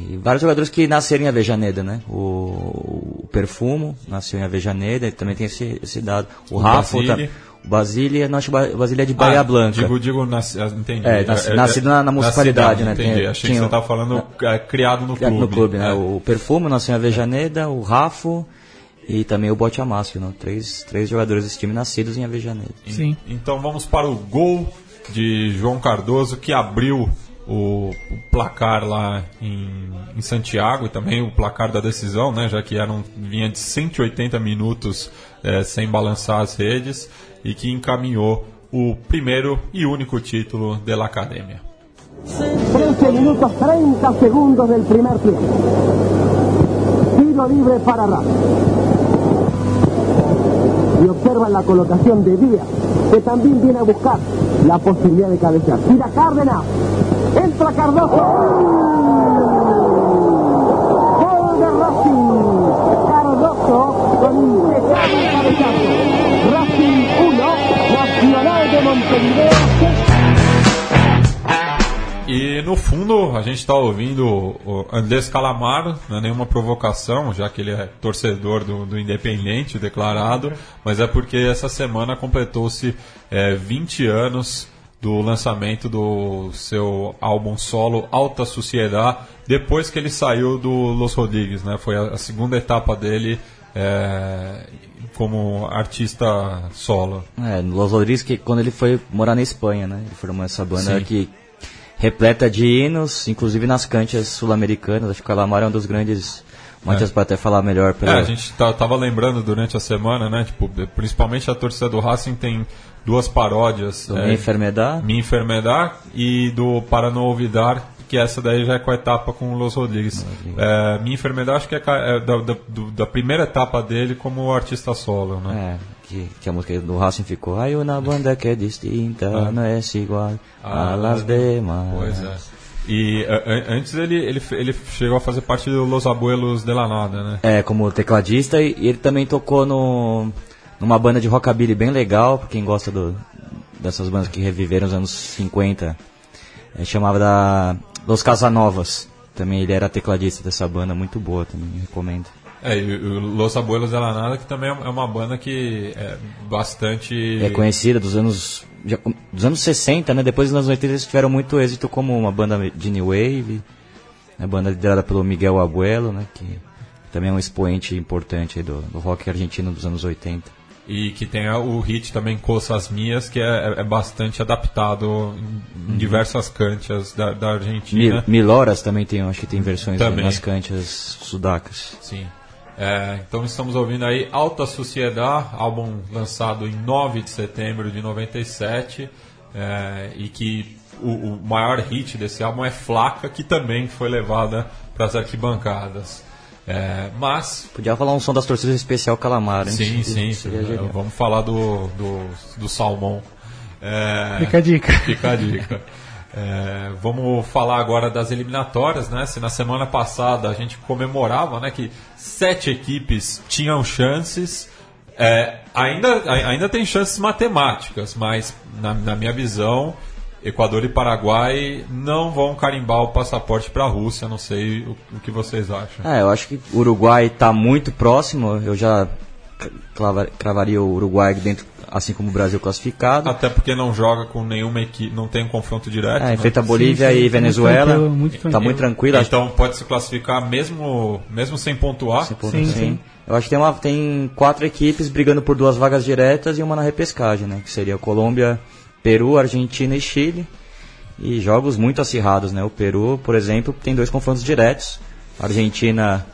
E vários jogadores que nasceram em Avejaneda, né? O, o Perfumo nasceu em Avejaneda, também tem esse, esse dado. O, O Rafa, Basile. tá- o Basília, não, acho que o Basília é de Bahia Ah, Blanca. Digo, digo nasci, ah, entendi. É, nasci- nascido na- na municipalidade, né? Entendi. Tem- Achei tinha que você estava falando é, criado no clube. no clube, né? É. O Perfumo nasceu em Avejaneda, o Rafa e também o Bote Amácio, né? Três, três jogadores desse time nascidos em Avejaneda. Sim. Então vamos para o gol de João Cardoso, que abriu o, o placar lá em, em Santiago e também o placar da decisão, né, já que eram, vinha de 180 minutos eh, sem balançar as redes e que encaminhou o primeiro e único título da Academia. 13 minutos 30 segundos del primer tiempo. Tiro libre para Racing. Y observan la colocación de Díaz, que también viene a buscar la posibilidad de cabecear. Tira Cárdenas. Entra Cardoso. Gol. Cardoso con impecable cabezazo. Racing 1, Nacional de Montevideo 0. E no fundo a gente está ouvindo o Andrés Calamaro, não é nenhuma provocação, já que ele é torcedor do, do Independente declarado, mas é porque essa semana completou-se é, 20 anos do lançamento do seu álbum solo Alta Sociedade, depois que ele saiu do Los Rodrigues, né? Foi a, a segunda etapa dele é, como artista solo. É, Los Rodrigues, que quando ele foi morar na Espanha, né? Ele formou essa banda Sim. que repleta de hinos, inclusive nas cantias sul-americanas. Acho que o Calamar é um dos grandes. Matias pode até falar melhor. É, Pela... a gente tá- tava lembrando durante a semana, né? Tipo, principalmente a torcida do Racing tem duas paródias. do é, Minha. Minha e do Para Não Olvidar, que essa daí já é com a etapa com o Los Rodrigues. É, minha enfermidade acho que é, é da, da- da primeira etapa dele como artista solo, né? É, que, que a música do Racing ficou. Hay una banda que é distinta, Ah. não é igual Ah, a las demás. Pois é. E a- a- antes ele, ele, ele chegou a fazer parte do Los Abuelos de la Nada, né? É, como tecladista e, e ele também tocou no, numa banda de rockabilly bem legal, pra quem gosta do, dessas bandas que reviveram nos anos 50. É, chamava da Los Casanovas. Também ele era tecladista dessa banda, muito boa também, recomendo. É, e o Los Abuelos de la Nada, que também é uma banda que é bastante... É conhecida dos anos dos anos 60, né? Depois dos anos 80 eles tiveram muito êxito como uma banda de new wave, né? banda liderada pelo Miguel Abuelo, né? Que também é um expoente importante do, do rock argentino dos anos 80. E que tem o hit também Coças Mias, que é, é bastante adaptado em, em diversas cantias da, da Argentina. Mil, Mil Horas também tem, acho que tem versões Também. nas cantias sudacas. Sim. É, então estamos ouvindo aí Alta Sociedade, álbum lançado em 9 de setembro de 97, é, e que o, o maior hit desse álbum é Flaca, que também foi levada para as arquibancadas. É, mas Podia falar um som das torcidas especial Calamar, hein? Sim, sim. Seria genial. Vamos falar do, do, do salmão. É, Fica a dica. Fica a dica. É, vamos falar agora das eliminatórias, né? Se na semana passada a gente comemorava, né, que sete equipes tinham chances, é, ainda, ainda tem chances matemáticas, mas na, na minha visão, Equador e Paraguai não vão carimbar o passaporte para a Rússia. Não sei o, o que vocês acham. É, eu acho que o Uruguai está muito próximo. Eu já cravaria o Uruguai dentro, assim como o Brasil classificado. Até porque não joga com nenhuma equipe, não tem um confronto direto. É, né? enfrenta a Bolívia Sim, sim, e muito Venezuela. tranquilo, muito Tá tranquilo. muito tranquilo. acho Então pode se classificar mesmo, mesmo sem pontuar. Sim, ponto, Sim, sim. sim. Eu acho que tem, uma, tem quatro equipes brigando por duas vagas diretas e uma na repescagem, né? Que seria Colômbia, Peru, Argentina e Chile. E jogos muito acirrados, né? O Peru, por exemplo, tem dois confrontos diretos. A Argentina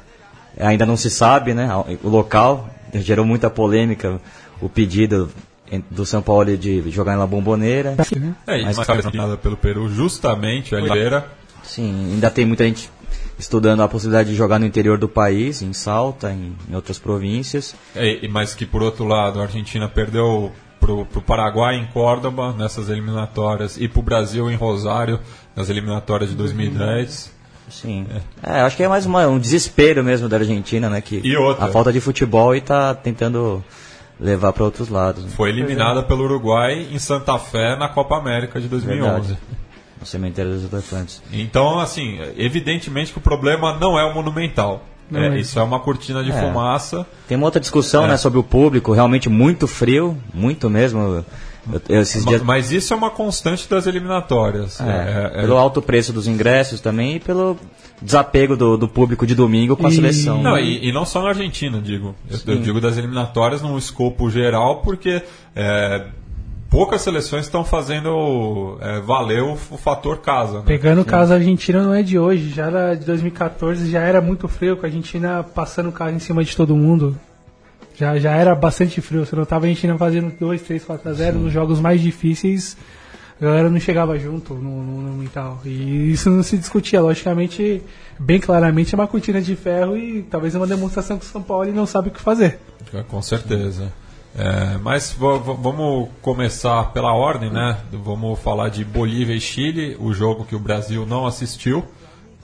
ainda não se sabe, né? O local gerou muita polêmica o pedido do São Paulo de jogar na Bomboneira. É, e Mas- mas eliminada pelo Peru, justamente a Oliveira. Sim, ainda tem muita gente estudando a possibilidade de jogar no interior do país, em Salta, em, em outras províncias. É, e- mas que por outro lado a Argentina perdeu pro, pro Paraguai em Córdoba nessas eliminatórias e pro Brasil em Rosário nas eliminatórias de 2010. Sim. É, acho que é mais uma- um desespero mesmo da Argentina, né? Que E outra. a falta de futebol e tá tentando levar para outros lados. Né? Foi eliminada pelo Uruguai em Santa Fé na Copa América de 2011. Verdade. No cemitério dos elefantes. Então, assim, evidentemente que o problema não é o monumental. É, isso é uma cortina de É. fumaça. Tem uma outra discussão, É. né, sobre o público, realmente muito frio, muito mesmo. Eu, eu, esses Ma- dias, Mas isso é uma constante das eliminatórias. é, É, é- pelo alto preço dos ingressos também e pelo desapego do, do público de domingo com a E- seleção. Não, e, e não só na Argentina, digo. Eu, eu digo das eliminatórias num escopo geral, porque é, poucas seleções estão fazendo é, valer o, o fator casa. Né? Pegando o caso Argentina não é de hoje, já era de 2014, já era muito frio, com a Argentina passando o carro em cima de todo mundo. Já, já era bastante frio, você notava a Argentina fazendo 2, 3, 4 a 0 nos jogos mais difíceis, a galera não chegava junto no, no, no mental. E isso não se discutia, logicamente, bem claramente é uma cortina de ferro e talvez é uma demonstração que o São Paulo não sabe o que fazer. É, Com certeza. É, mas vamos começar pela ordem, né? Vamos falar de Bolívia e Chile, o jogo que o Brasil não assistiu,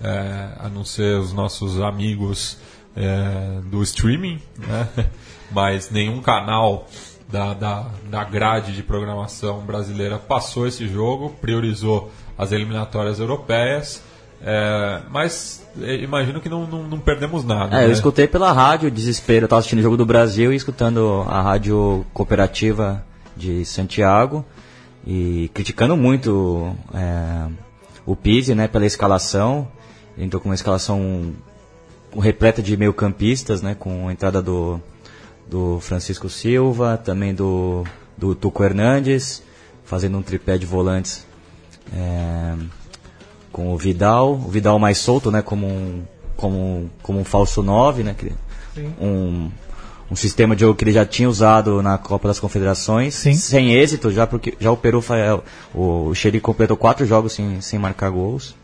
é, a não ser os nossos amigos é, do streaming, né? Mas nenhum canal da, da, da grade de programação brasileira passou esse jogo, priorizou as eliminatórias europeias. É, mas é, imagino que não, não, não perdemos nada. É, né? eu escutei pela rádio, desespero. Eu tava assistindo o jogo do Brasil e escutando a rádio cooperativa de Santiago e criticando muito é, o Pizzi, né, pela escalação. Entrou com uma escalação repleta de meio-campistas, né, com a entrada do, do Francisco Silva, também do, do Tuco Hernandes, fazendo um tripé de volantes. É, com o Vidal, o Vidal mais solto, né, como um, como, como um falso 9, né, que- um, um sistema de jogo que ele já tinha usado na Copa das Confederações, Sim. sem êxito, já porque já o Peru o, Chile completou quatro jogos sem, sem marcar gols.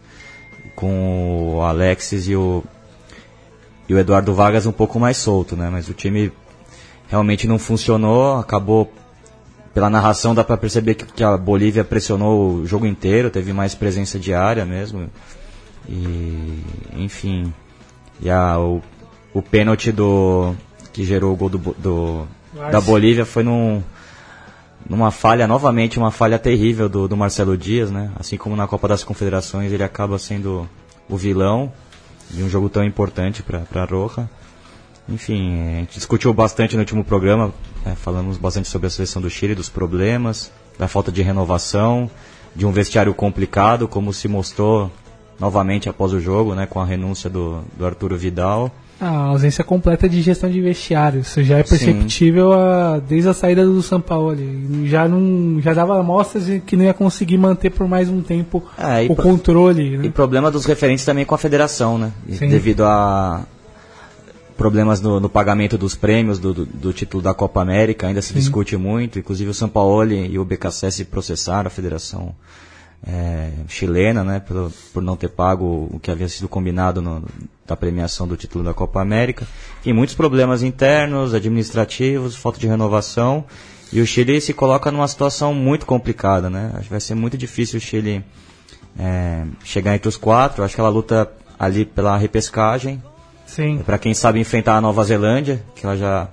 com o Alexis e o, e o Eduardo Vargas um pouco mais solto, né? Mas o time realmente não funcionou, acabou pela narração dá para perceber que, que, a Bolívia pressionou o jogo inteiro, teve mais presença diária mesmo. E enfim, e a, o, o pênalti do que gerou o gol do, do da Bolívia foi num, numa falha, novamente uma falha terrível do, do Marcelo Dias, né? Assim como na Copa das Confederações ele acaba sendo o vilão de um jogo tão importante para Roja. Enfim, a gente discutiu bastante no último programa, né, falamos bastante sobre a seleção do Chile, dos problemas, da falta de renovação, de um vestiário complicado, como se mostrou novamente após o jogo, né, com a renúncia do, do Arturo Vidal. A ausência completa de gestão de vestiário, isso já é perceptível a, desde a saída do São Paulo. Já não já dava amostras de que não ia conseguir manter por mais um tempo é, o controle. Né? E problema dos referentes também com a federação, né? Devido a, problemas no, no, pagamento dos prêmios do, do, do, título da Copa América, ainda se Sim. discute muito. Inclusive o São Paulo e o BKSS processaram a federação é, chilena, né, por, por não ter pago o que havia sido combinado no, da premiação do título da Copa América. Tem muitos problemas internos, administrativos, falta de renovação. E o Chile se coloca numa situação muito complicada, né? Acho que vai ser muito difícil o Chile é, chegar entre os quatro. Acho que ela luta ali pela repescagem, Sim. Para quem sabe enfrentar a Nova Zelândia, que ela já,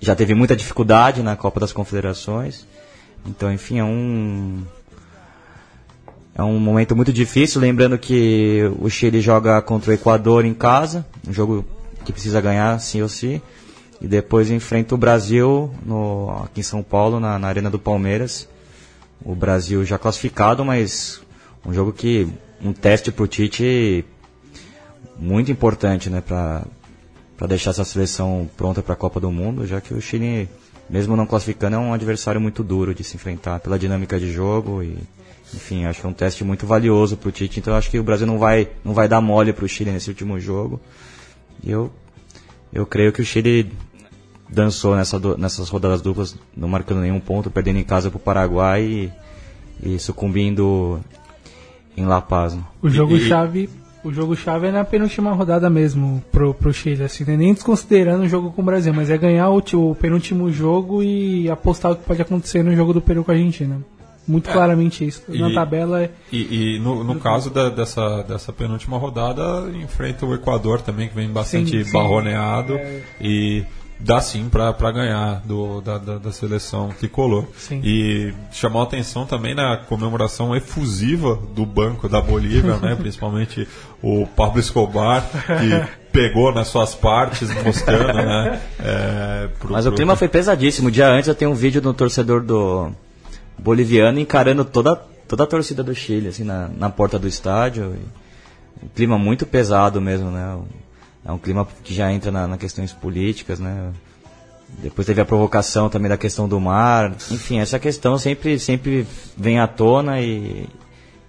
já teve muita dificuldade na Copa das Confederações. Então, enfim, é um. É um momento muito difícil, lembrando que o Chile joga contra o Equador em casa, um jogo que precisa ganhar sim ou sim, e depois enfrenta o Brasil no, aqui em São Paulo, na, na Arena do Palmeiras. O Brasil já classificado, mas um jogo que. um teste para o Tite muito importante, né, para para deixar essa seleção pronta para a Copa do Mundo, já que o Chile, mesmo não classificando, é um adversário muito duro de se enfrentar pela dinâmica de jogo e enfim, acho que é um teste muito valioso para o Tite, então acho que o Brasil não vai não vai dar mole para o Chile nesse último jogo. E eu eu creio que o Chile dançou nessa, nessas rodadas duplas, não marcando nenhum ponto, perdendo em casa para o Paraguai e, e, sucumbindo em La Paz. Né? O jogo-chave o jogo-chave é na penúltima rodada mesmo pro, pro Chile, assim, né? nem desconsiderando o jogo com o Brasil, mas é ganhar o, o penúltimo jogo e apostar o que pode acontecer no jogo do Peru com a Argentina. Muito é, claramente isso. Na e, tabela é. E, e no, no caso da, dessa, dessa penúltima rodada, enfrenta o Equador também, que vem bastante sim, sim. barroneado. É... E dá sim para ganhar do, da, da, da, seleção tricolor. Sim. E chamou a atenção também na comemoração efusiva do banco da Bolívia, né? principalmente o Pablo Escobar, que pegou nas suas partes, mostrando, né? É, pro, Mas pro... o clima foi pesadíssimo. Um dia antes eu tenho um vídeo do torcedor do boliviano encarando toda, toda a torcida do Chile, assim, na, na porta do estádio. Um clima muito pesado mesmo, né? É um clima que já entra na, na questões políticas, né? Depois teve a provocação também da questão do mar. Enfim, essa questão sempre, sempre vem à tona e,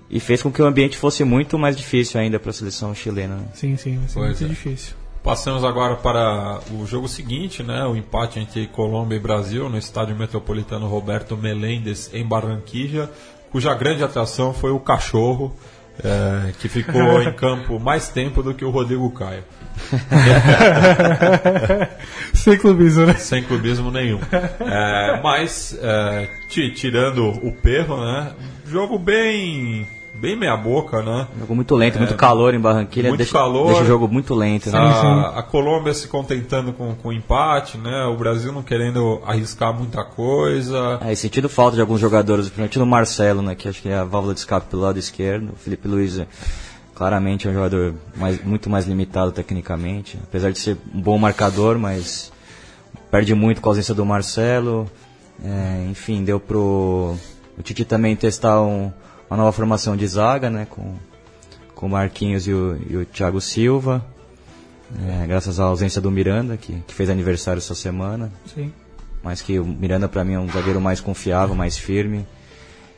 e fez com que o ambiente fosse muito mais difícil ainda para a seleção chilena. Né? Sim, sim, vai ser pois muito é. difícil. Passamos agora para o jogo seguinte, né? O empate entre Colômbia e Brasil no estádio metropolitano Roberto Melendes em Barranquilla, cuja grande atração foi o cachorro, é, que ficou em campo mais tempo do que o Rodrigo Caio. Sem clubismo, né? Sem clubismo nenhum. É, mas, é, tirando o perro, né? Jogo bem bem meia boca, né? Jogo muito lento, é, muito calor em Barranquilla. Muito deixa, calor. Deixa o jogo muito lento. Né? A, a, Colômbia se contentando com, com empate, né? O Brasil não querendo arriscar muita coisa. É, e sentindo falta de alguns jogadores, principalmente no Marcelo, né? Que acho que é a válvula de escape pelo lado esquerdo. O Felipe Luiz é claramente é um jogador mais, muito mais limitado tecnicamente. Apesar de ser um bom marcador, mas perde muito com a ausência do Marcelo. É, enfim, deu pro o Tite também testar um uma nova formação de zaga, né, com, com o Marquinhos e o, e o Thiago Silva, é, graças à ausência do Miranda, que, que fez aniversário essa semana. Sim. Mas que o Miranda para mim é um zagueiro mais confiável, mais firme.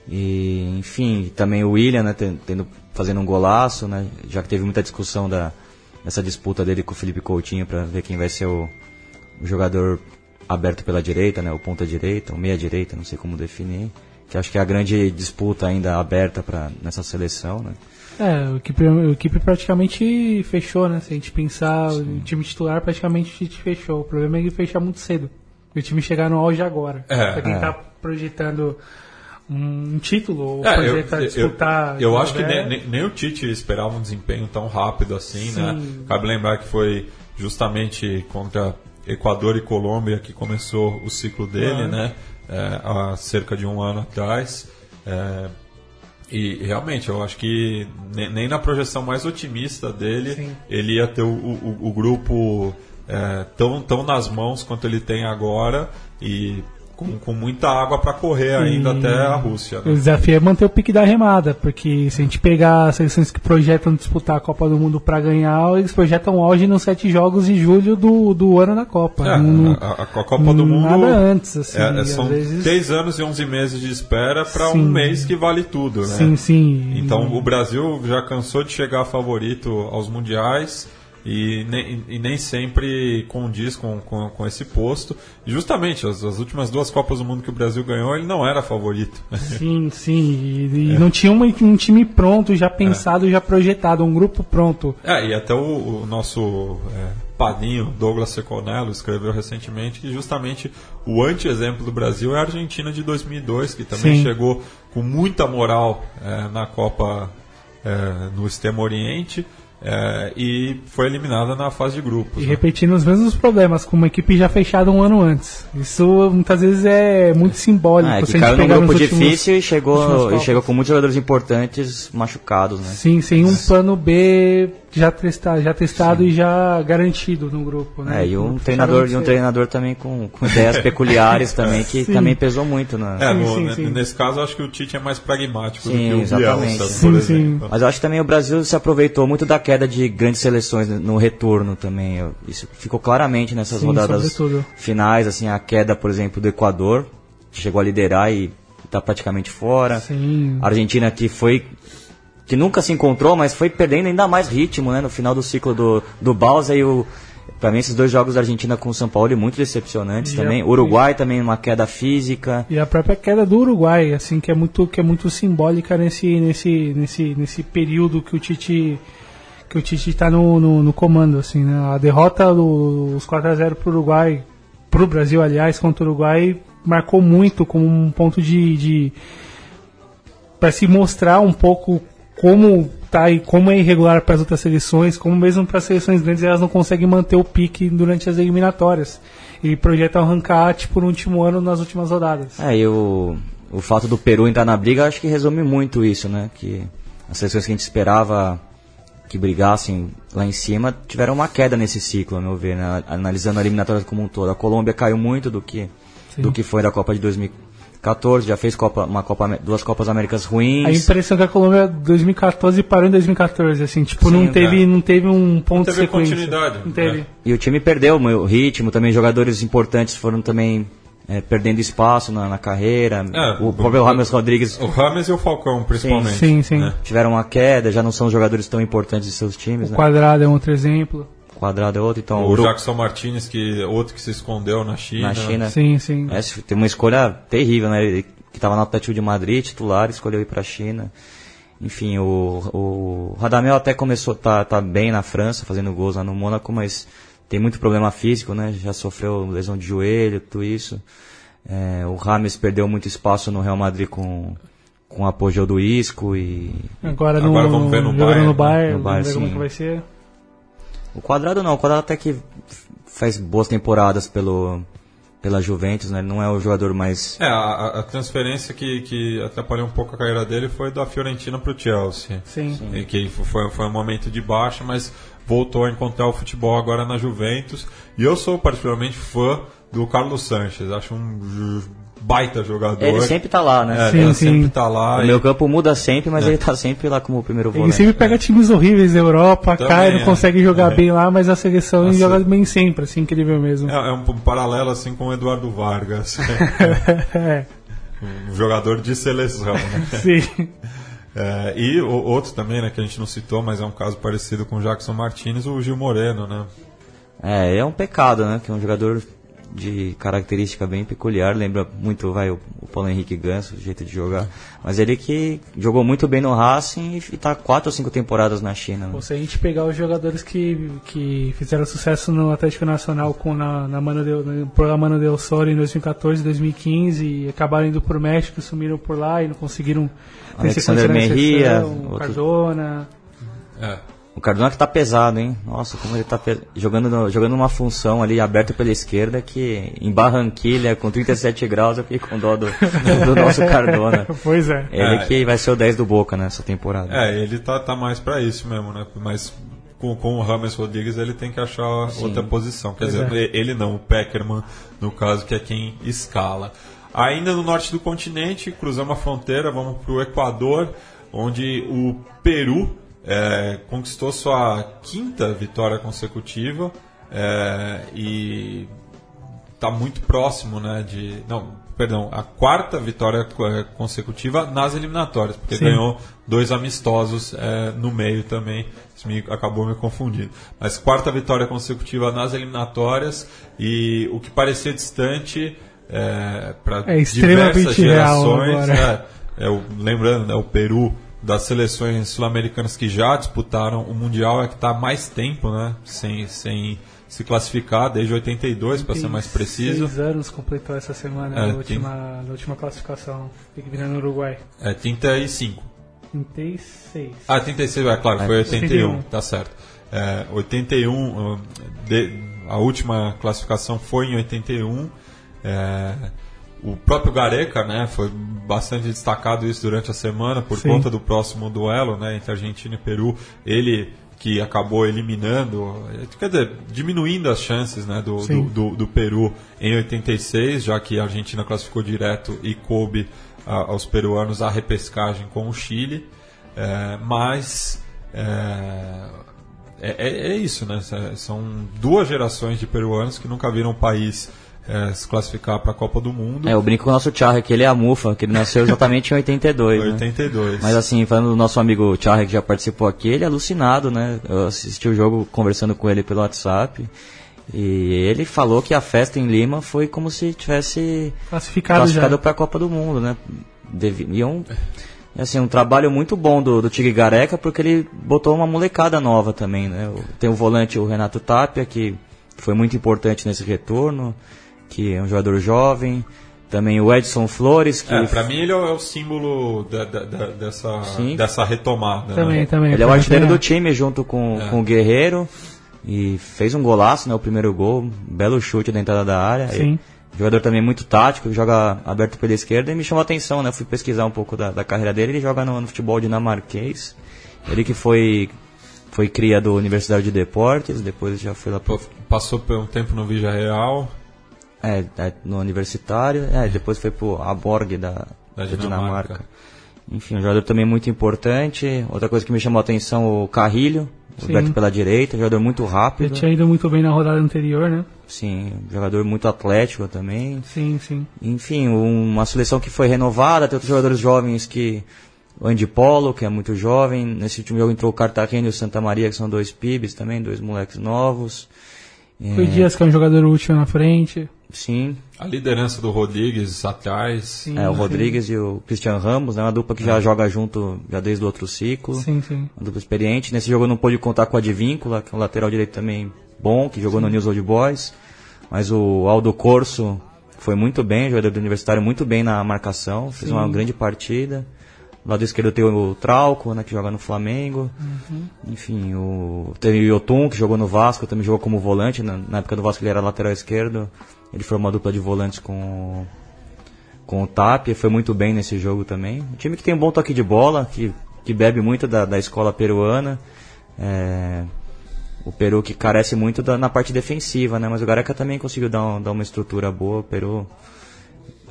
E, enfim, também o William, né, tendo, fazendo um golaço, né, já que teve muita discussão da, dessa disputa dele com o Felipe Coutinho para ver quem vai ser o, o, jogador aberto pela direita, né, o ponta direita, o meia direita, não sei como definir. Que acho que é a grande disputa ainda aberta para nessa seleção, né? É, o equipe, a equipe praticamente fechou, né? Se a gente pensar, o time titular praticamente fechou. O problema é ele fechar muito cedo. E o time chegar no auge agora. É. pra quem É. tá projetando um título ou É, eu, projeta eu, disputar. eu acho que né? nem, nem- nem o Tite esperava um desempenho tão rápido assim, Sim. né? Cabe lembrar que foi justamente contra Equador e Colômbia que começou o ciclo dele, Ah. né? É, há cerca de um ano atrás. É, e realmente, eu acho que ne- nem na projeção mais otimista dele Sim. ele ia ter o, o- o grupo é, tão, tão nas mãos quanto ele tem agora e com, com muita água para correr ainda E até a Rússia. O Né? desafio é manter o pique da remada, porque se a gente pegar as seleções que projetam disputar a Copa do Mundo para ganhar, eles projetam auge nos sete jogos de julho do, do ano da Copa. É, Não- a, a- Copa do Mundo Nada antes, assim. é- é- são vezes- 10 anos e 11 meses de espera para um mês que vale tudo, né? Sim, sim. Então o Brasil já cansou de chegar favorito aos mundiais e nem, e nem sempre condiz com, com, com esse posto. Justamente as, as últimas duas Copas do Mundo que o Brasil ganhou, ele não era favorito. Sim, sim. E, e não tinha uma- um time pronto, já pensado, já projetado, um grupo pronto. É, e até o, o nosso é, padrinho Douglas Seconello escreveu recentemente que justamente o anti-exemplo do Brasil é a Argentina de 2002, que também Sim. chegou com muita moral é, na Copa é, no Extremo Oriente é, e foi eliminada na fase de grupos. E né? repetindo os mesmos problemas, com uma equipe já fechada um ano antes. Isso muitas vezes é muito simbólico. Ah, é que caiu num grupo últimos- difícil e chegou, e chegou com muitos jogadores importantes machucados, né? Sim, sem um plano B já, testa, já testado e já garantido no grupo. Né? É, e um treinador, e um treinador também com, com ideias peculiares também, que Sim. também pesou muito, né? É, Sim, no- sim, ne- sim. Nesse caso, eu acho que o Tite é mais pragmático Sim, do que o exatamente. Bielsa, Sim, por sim. exemplo. Mas eu acho que também o Brasil se aproveitou muito da queda de grandes seleções no retorno também. Isso ficou claramente nessas Sim, rodadas sobretudo. finais, assim, a queda, por exemplo, do Equador, que chegou a liderar e está praticamente fora. Sim. A Argentina que foi que nunca se encontrou, mas foi perdendo ainda mais ritmo, né, no final do ciclo do do Balsa e o Pra mim, esses dois jogos da Argentina com o São Paulo muito decepcionantes E também. a- Uruguai também, uma queda física. E a própria queda do Uruguai, assim, que é muito, que é muito simbólica nesse, nesse, nesse, nesse período que o Tite que o Tite está no, no, no comando, assim, né? A derrota dos 4 a 0 pro Uruguai, pro Brasil, aliás, contra o Uruguai, marcou muito como um ponto de, de para se mostrar um pouco como tá e como é irregular para as outras seleções, como mesmo para as seleções grandes elas não conseguem manter o pique durante as eliminatórias e projetam arrancar tipo no último ano nas últimas rodadas. É, e o, o fato do Peru entrar na briga, acho que resume muito isso, né? Que as seleções que a gente esperava que brigassem lá em cima tiveram uma queda nesse ciclo, a meu ver, né? Analisando a eliminatória como um todo. A Colômbia caiu muito do que, do que foi da Copa de 2014, já fez Copa, uma Copa, duas Copas Américas ruins. A impressão é que a Colômbia 2014 parou em 2014, assim, tipo, não Sim, teve, cara. não teve um ponto teve de sequência. continuidade, Não teve. né? E o time perdeu o ritmo, também jogadores importantes foram também é, perdendo espaço na, na carreira. É, o o- próprio Rames Rodrigues O Rames e o Falcão, principalmente. Sim, sim. né? tiveram uma queda, já não são jogadores tão importantes de seus times, O né? quadrado é um outro exemplo. Quadrado é outro, então O Jackson Martinez, que outro que se escondeu na China. na China. Sim, sim. É, tem uma escolha terrível, né? Ele que estava no Atlético de Madrid, titular, escolheu ir para a China. Enfim, o, o Radamel até começou tá tá bem na França, fazendo gols lá no Mônaco, mas tem muito problema físico, né? Já sofreu lesão de joelho, tudo isso. É, o Rames perdeu muito espaço no Real Madrid com com o apogeu do Isco e Agora, no, Agora vamos ver no jogando Bayern, no Bayern, no Bayern, vamos ver como sim. que vai ser. O Quadrado não, o Quadrado até que faz boas temporadas pelo pela Juventus, né? Ele não é o jogador mais É, a, a- transferência que, que atrapalhou um pouco a carreira dele foi da Fiorentina para o Chelsea. Sim. E que foi, foi um momento de baixa, mas voltou a encontrar o futebol agora na Juventus. E eu sou particularmente fã do Carlos Sanches. Acho um baita jogador. Ele sempre tá lá, né? É, Sim, ele sim. sempre tá lá. O e- meu campo muda sempre, mas ele tá sempre lá como o primeiro Ele volante. sempre pega times horríveis da Europa, Também, cai, não é. consegue jogar É. bem lá, mas a seleção Nossa. joga bem sempre, assim, incrível mesmo. É, é um, um paralelo assim com o Eduardo Vargas. É, um jogador de seleção. Né? sim. É, e o, outro também, né, que a gente não citou, mas é um caso parecido com o Jackson Martinez, o Gil Moreno, né? É, é um pecado, né? Que é um jogador de característica bem peculiar, lembra muito vai, o, o Paulo Henrique Ganso, o jeito de jogar. Mas ele que jogou muito bem no Racing e está quatro ou cinco temporadas na China. Né? Se a gente pegar os jogadores que, que fizeram sucesso no Atlético Nacional com na, na Mano de, no programa Mano Del Sol em 2014, 2015 e acabaram indo por México, sumiram por lá e não conseguiram Alexander Merria, outro... Cardona. É. O Cardona que tá pesado, hein? Nossa, como ele tá pe... jogando, no, jogando uma função ali aberta pela esquerda que em Barranquilha, com 37 graus, eu fiquei com dó do, do nosso Cardona. pois é. Ele É. que vai ser o 10 do Boca nessa temporada. É, ele tá, tá mais pra isso mesmo, né? Mas com, com o Rames Rodrigues ele tem que achar outra posição. Quer dizer, é. ele não, o Peckerman, no caso, que é quem escala. Ainda no norte do continente, cruzamos a fronteira, vamos pro Equador, onde o Peru é, conquistou sua quinta vitória consecutiva é, e está muito próximo, né, de não, perdão, a quarta vitória eh, consecutiva nas eliminatórias, porque Sim. ganhou dois amistosos eh, no meio também, isso me, acabou me confundindo. Mas quarta vitória consecutiva nas eliminatórias e o que parecia distante para É diversas gerações, é, é o- lembrando, né, o Peru das seleções sul-americanas que já disputaram o mundial é que está há mais tempo, né, sem, sem se classificar desde 82 para ser mais preciso. Seis anos completou essa semana É, na, última, na última classificação. Tem que virar no Uruguai. É 35. 36. Ah, 36, é claro, É, foi 81, 81. tá certo. É, 81, uh, de- a última classificação foi em 81. é, o próprio Gareca, né, foi bastante destacado isso durante a semana por Sim. conta do próximo duelo, né, entre Argentina e Peru. Ele que acabou eliminando, quer dizer, diminuindo as chances, né, do, do, do, do Peru em 86, já que a Argentina classificou direto e coube a- aos peruanos a repescagem com o Chile. É, mas é, é, é- isso, né? São duas gerações de peruanos que nunca viram o país é, se classificar para a Copa do Mundo. É, eu brinco com o nosso Charre, que ele é a Mufa, que ele nasceu exatamente em 82. né? 82. Mas assim, falando do nosso amigo Charre, que já participou aqui, ele é alucinado, né? Eu assisti o jogo conversando com ele pelo WhatsApp. E ele falou que a festa em Lima foi como se tivesse Classificado, classificado para a Copa do Mundo, né? Devi- E um, assim, um trabalho muito bom do, do Tigre Gareca, porque ele botou uma molecada nova também, né? Tem o volante, o Renato Tapia, que foi muito importante nesse retorno, que é um jogador jovem. Também o Edson Flores, que É, para mim ele é o, é símbolo da- da- da- dessa, Sim. dessa retomada. Também, né? também. Ele é o Pra artilheiro do time junto com, com o Guerreiro. E fez um golaço, né? O primeiro gol. Belo chute da entrada da área. Sim. E, jogador também muito tático, joga aberto pela esquerda. E me chamou a atenção, né? Eu fui pesquisar um pouco da, da carreira dele. Ele joga no, no futebol dinamarquês. Ele que foi, foi cria do Universidade de Deportes. Depois já foi lá pro, Passou por um tempo no Vija Real. É, é, no Universitário. É, depois foi pro Aborg da, Da da Dinamarca. Dinamarca. Enfim, um jogador também muito importante. Outra coisa que me chamou a atenção, o Carrilho, aberto pela direita, jogador muito Ele rápido. tinha ido muito bem na rodada anterior, né? Sim, jogador muito atlético também. Sim, sim. Enfim, um- uma seleção que foi renovada, tem outros jogadores jovens que. O Andy Polo, que é muito jovem. Nesse último jogo entrou o Cartagena e o Santa Maria, que são dois pibes também, dois moleques novos. Foi É, Dias, que é um jogador útil na frente. Sim, A liderança do Rodrigues atrás. Sim, é, o sim. Rodrigues e o Christian Ramos, né? Uma dupla que já joga junto já desde o outro ciclo. Sim, sim. Uma dupla experiente. Nesse jogo eu não pude contar com o Advíncula, que é um lateral direito também bom, que jogou no News Old Boys. Mas o Aldo Corso foi muito bem, jogador do Universitário, muito bem na marcação. Fez uma grande partida. Do lado esquerdo tem o Trauco, né, que joga no Flamengo. Enfim, o, teve o Yotun, que jogou no Vasco, também jogou como volante. Na, na época do Vasco ele era lateral esquerdo. Ele formou uma dupla de volantes com, com o Tapia, foi muito bem nesse jogo também. Um time que tem um bom toque de bola, que, que bebe muito da, da escola peruana. É, o Peru que carece muito da- na parte defensiva, né? Mas o Gareca também conseguiu dar, um- dar uma estrutura boa. O Peru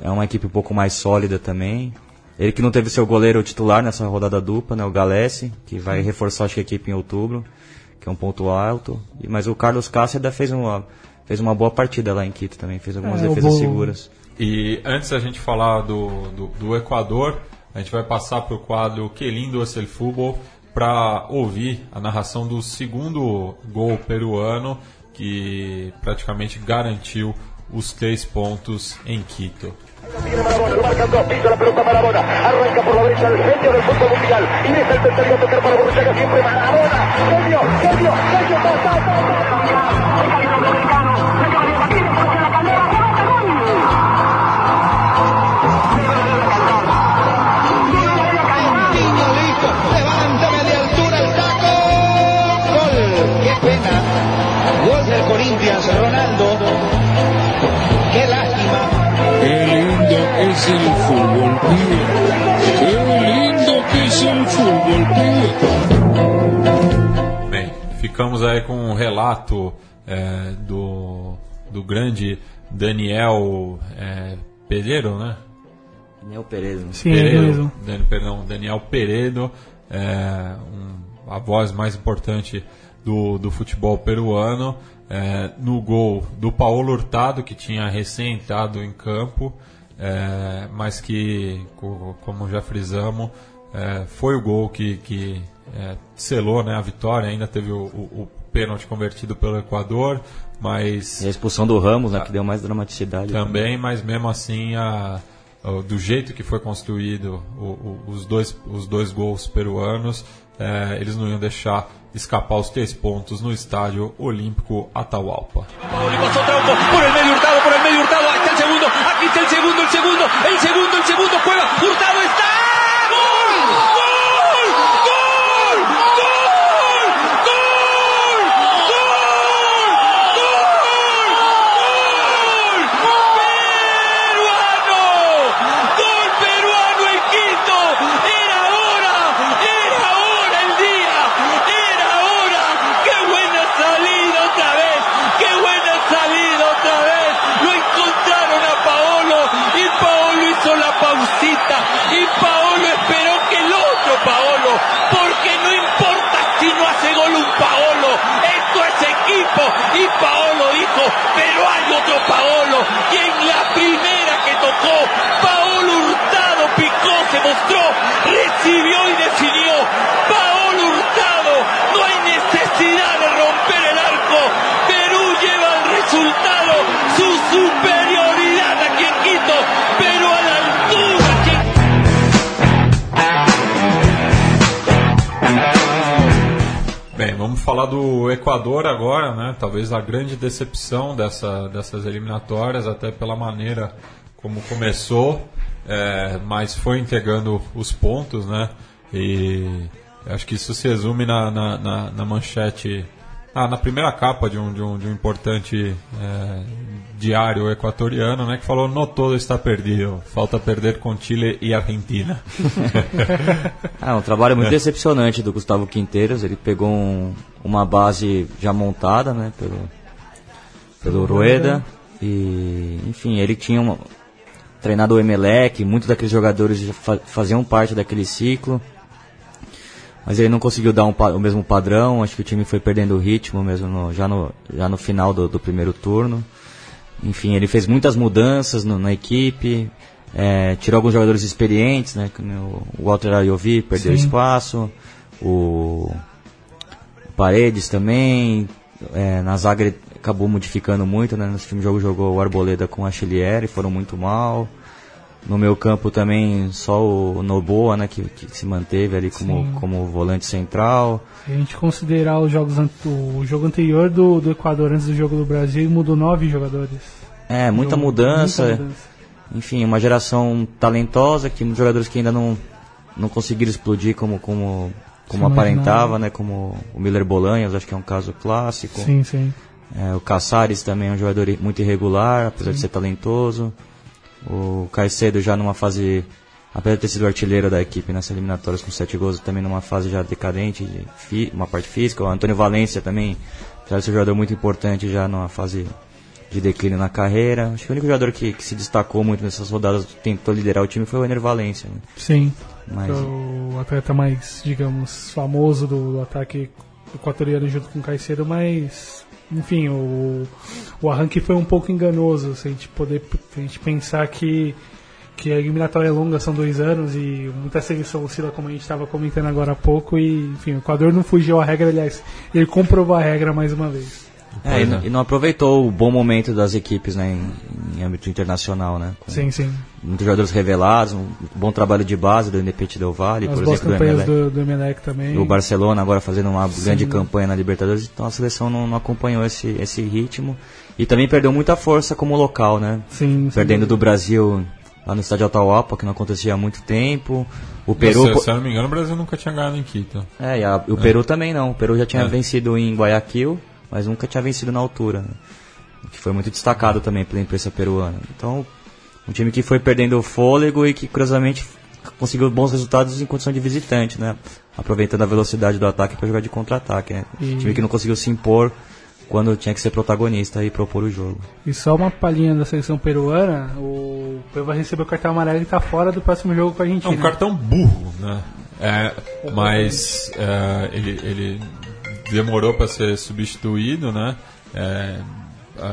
é uma equipe um pouco mais sólida também. Ele que não teve seu goleiro titular nessa rodada dupla, né? O Galesse, que vai reforçar acho que a equipe em outubro, que é um ponto alto. E- Mas o Carlos Cáceres fez uma, fez uma boa partida lá em Quito também, fez algumas É, defesas bom- seguras. E antes da gente falar do, do, do Equador, a gente vai passar para o quadro Que Lindo es el Fútbol para ouvir a narração do segundo gol peruano que praticamente garantiu os três pontos em Quito. Tiene Marabona, la pelota Marabona, arranca por la derecha el genio del fútbol mundial, ingresa el tercero a tocar para Borruchaga, siempre Marabona, genio, genio, genio, ta, es el fútbol, pibe. Qué lindo que es el fútbol, pibe. Bem, ficamos aí com um relato é, do, do grande Daniel é, Pereiro, né? Daniel Pereira. Sim, é ele mesmo. Dan- perdão, Daniel Peredo, é, um- a voz mais importante do, do futebol peruano, é, no gol do Paulo Hurtado, que tinha recém entrado em campo, é, mas que, co- como já frisamos, é, foi o gol que, que é, selou né, a vitória. Ainda teve o, o- o pênalti convertido pelo Equador, mas E a expulsão do Ramos, né, que deu mais dramaticidade. também, mas mesmo assim, a- o- do jeito que foi construído o- o- os, dois, os dois gols peruanos, eh, eles não iam deixar escapar os três pontos no estádio Olímpico Atahualpa. El segundo, el segundo, juega, Hurtado agora, né? Talvez a grande decepção dessa, dessas eliminatórias, até pela maneira como começou, é, mas foi entregando os pontos, né? E acho que isso se resume na, na, na- na manchete, ah, na primeira capa de um, de um, de um importante é, diário equatoriano, né? Que falou: No todo está perdido, falta perder com Chile e Argentina. Ah, um trabalho muito decepcionante do Gustavo Quinteiros. Ele pegou um- uma base já montada, né, pelo, pelo Rueda. E, enfim, ele tinha uma- treinado o Emelec, muitos daqueles jogadores fa- faziam parte daquele ciclo. Mas ele não conseguiu dar um o mesmo padrão. Acho que o time foi perdendo o ritmo mesmo no- já, no, já no final do, do primeiro turno. Enfim, ele fez muitas mudanças no- na equipe. é, tirou alguns jogadores experientes, né? O Walter Ayovi perdeu Sim. espaço. O Paredes também. É, na zaga ele acabou modificando muito, né? Nesse último jogo jogou o Arboleda com a Chilieri, foram muito mal. No meu campo também só o Noboa, né, que, que se manteve ali como, Sim. como volante central. Se a gente considerar os jogos o jogo anterior do, do Equador antes do jogo do Brasil, mudou nove jogadores. É, muita Jogo- mudança. muita mudança. Enfim, uma geração talentosa, que muitos jogadores que ainda não, não conseguiram explodir como, como, como Se aparentava, imaginava. né? Como o Miller Bolanhos, acho que é um caso clássico. Sim, sim. É, o Caçares também é um jogador muito irregular, apesar de ser talentoso. O Caicedo já numa fase, apesar de ter sido artilheiro da equipe nessas eliminatórias com sete gols, também numa fase já decadente, de uma parte física. O Antônio Valência também, ser um jogador muito importante já numa fase de declínio na carreira. Acho que o único jogador que, que se destacou muito nessas rodadas, tentou liderar o time, foi o Ener Valência. né? Sim. Mas- é o atleta mais, digamos, famoso do, do ataque equatoriano junto com o Caicedo, mas enfim, o, o arranque foi um pouco enganoso, se a gente poder a gente pensar que, que a eliminatória é longa, são dois anos e muita seleção oscila como a gente estava comentando agora há pouco e enfim, o Equador não fugiu à regra, aliás, ele comprovou a regra mais uma vez. É, e, não- e não aproveitou o bom momento das equipes né, em, em âmbito internacional, né? Com Sim, sim. Muitos jogadores revelados, um bom trabalho de base do Independente Del Valle, As por boas exemplo, do campanhas Emelec. do, do Emelec também. O Barcelona agora fazendo uma Sim. grande campanha na Libertadores, então a seleção não, não acompanhou esse, esse ritmo. E também perdeu muita força como local, né? Sim, Perdendo do Brasil lá no estádio Atahualpa, que não acontecia há muito tempo. O Peru. Se, se eu não me engano, o Brasil nunca tinha ganhado em Quito. É, e a- o Peru também não. O Peru já tinha É. vencido em Guayaquil, mas nunca tinha vencido na altura. né? O Que foi muito destacado também pela imprensa peruana. Então, um time que foi perdendo o fôlego e que, curiosamente, conseguiu bons resultados em condição de visitante, né? Aproveitando a velocidade do ataque para jogar de contra-ataque, né? E- Time que não conseguiu se impor quando tinha que ser protagonista e propor o jogo. E só uma palhinha da seleção peruana, o Peru vai receber o cartão amarelo e tá fora do próximo jogo com a É Argentina. um cartão burro, né? É, mas é, ele, ele demorou para ser substituído, né? É,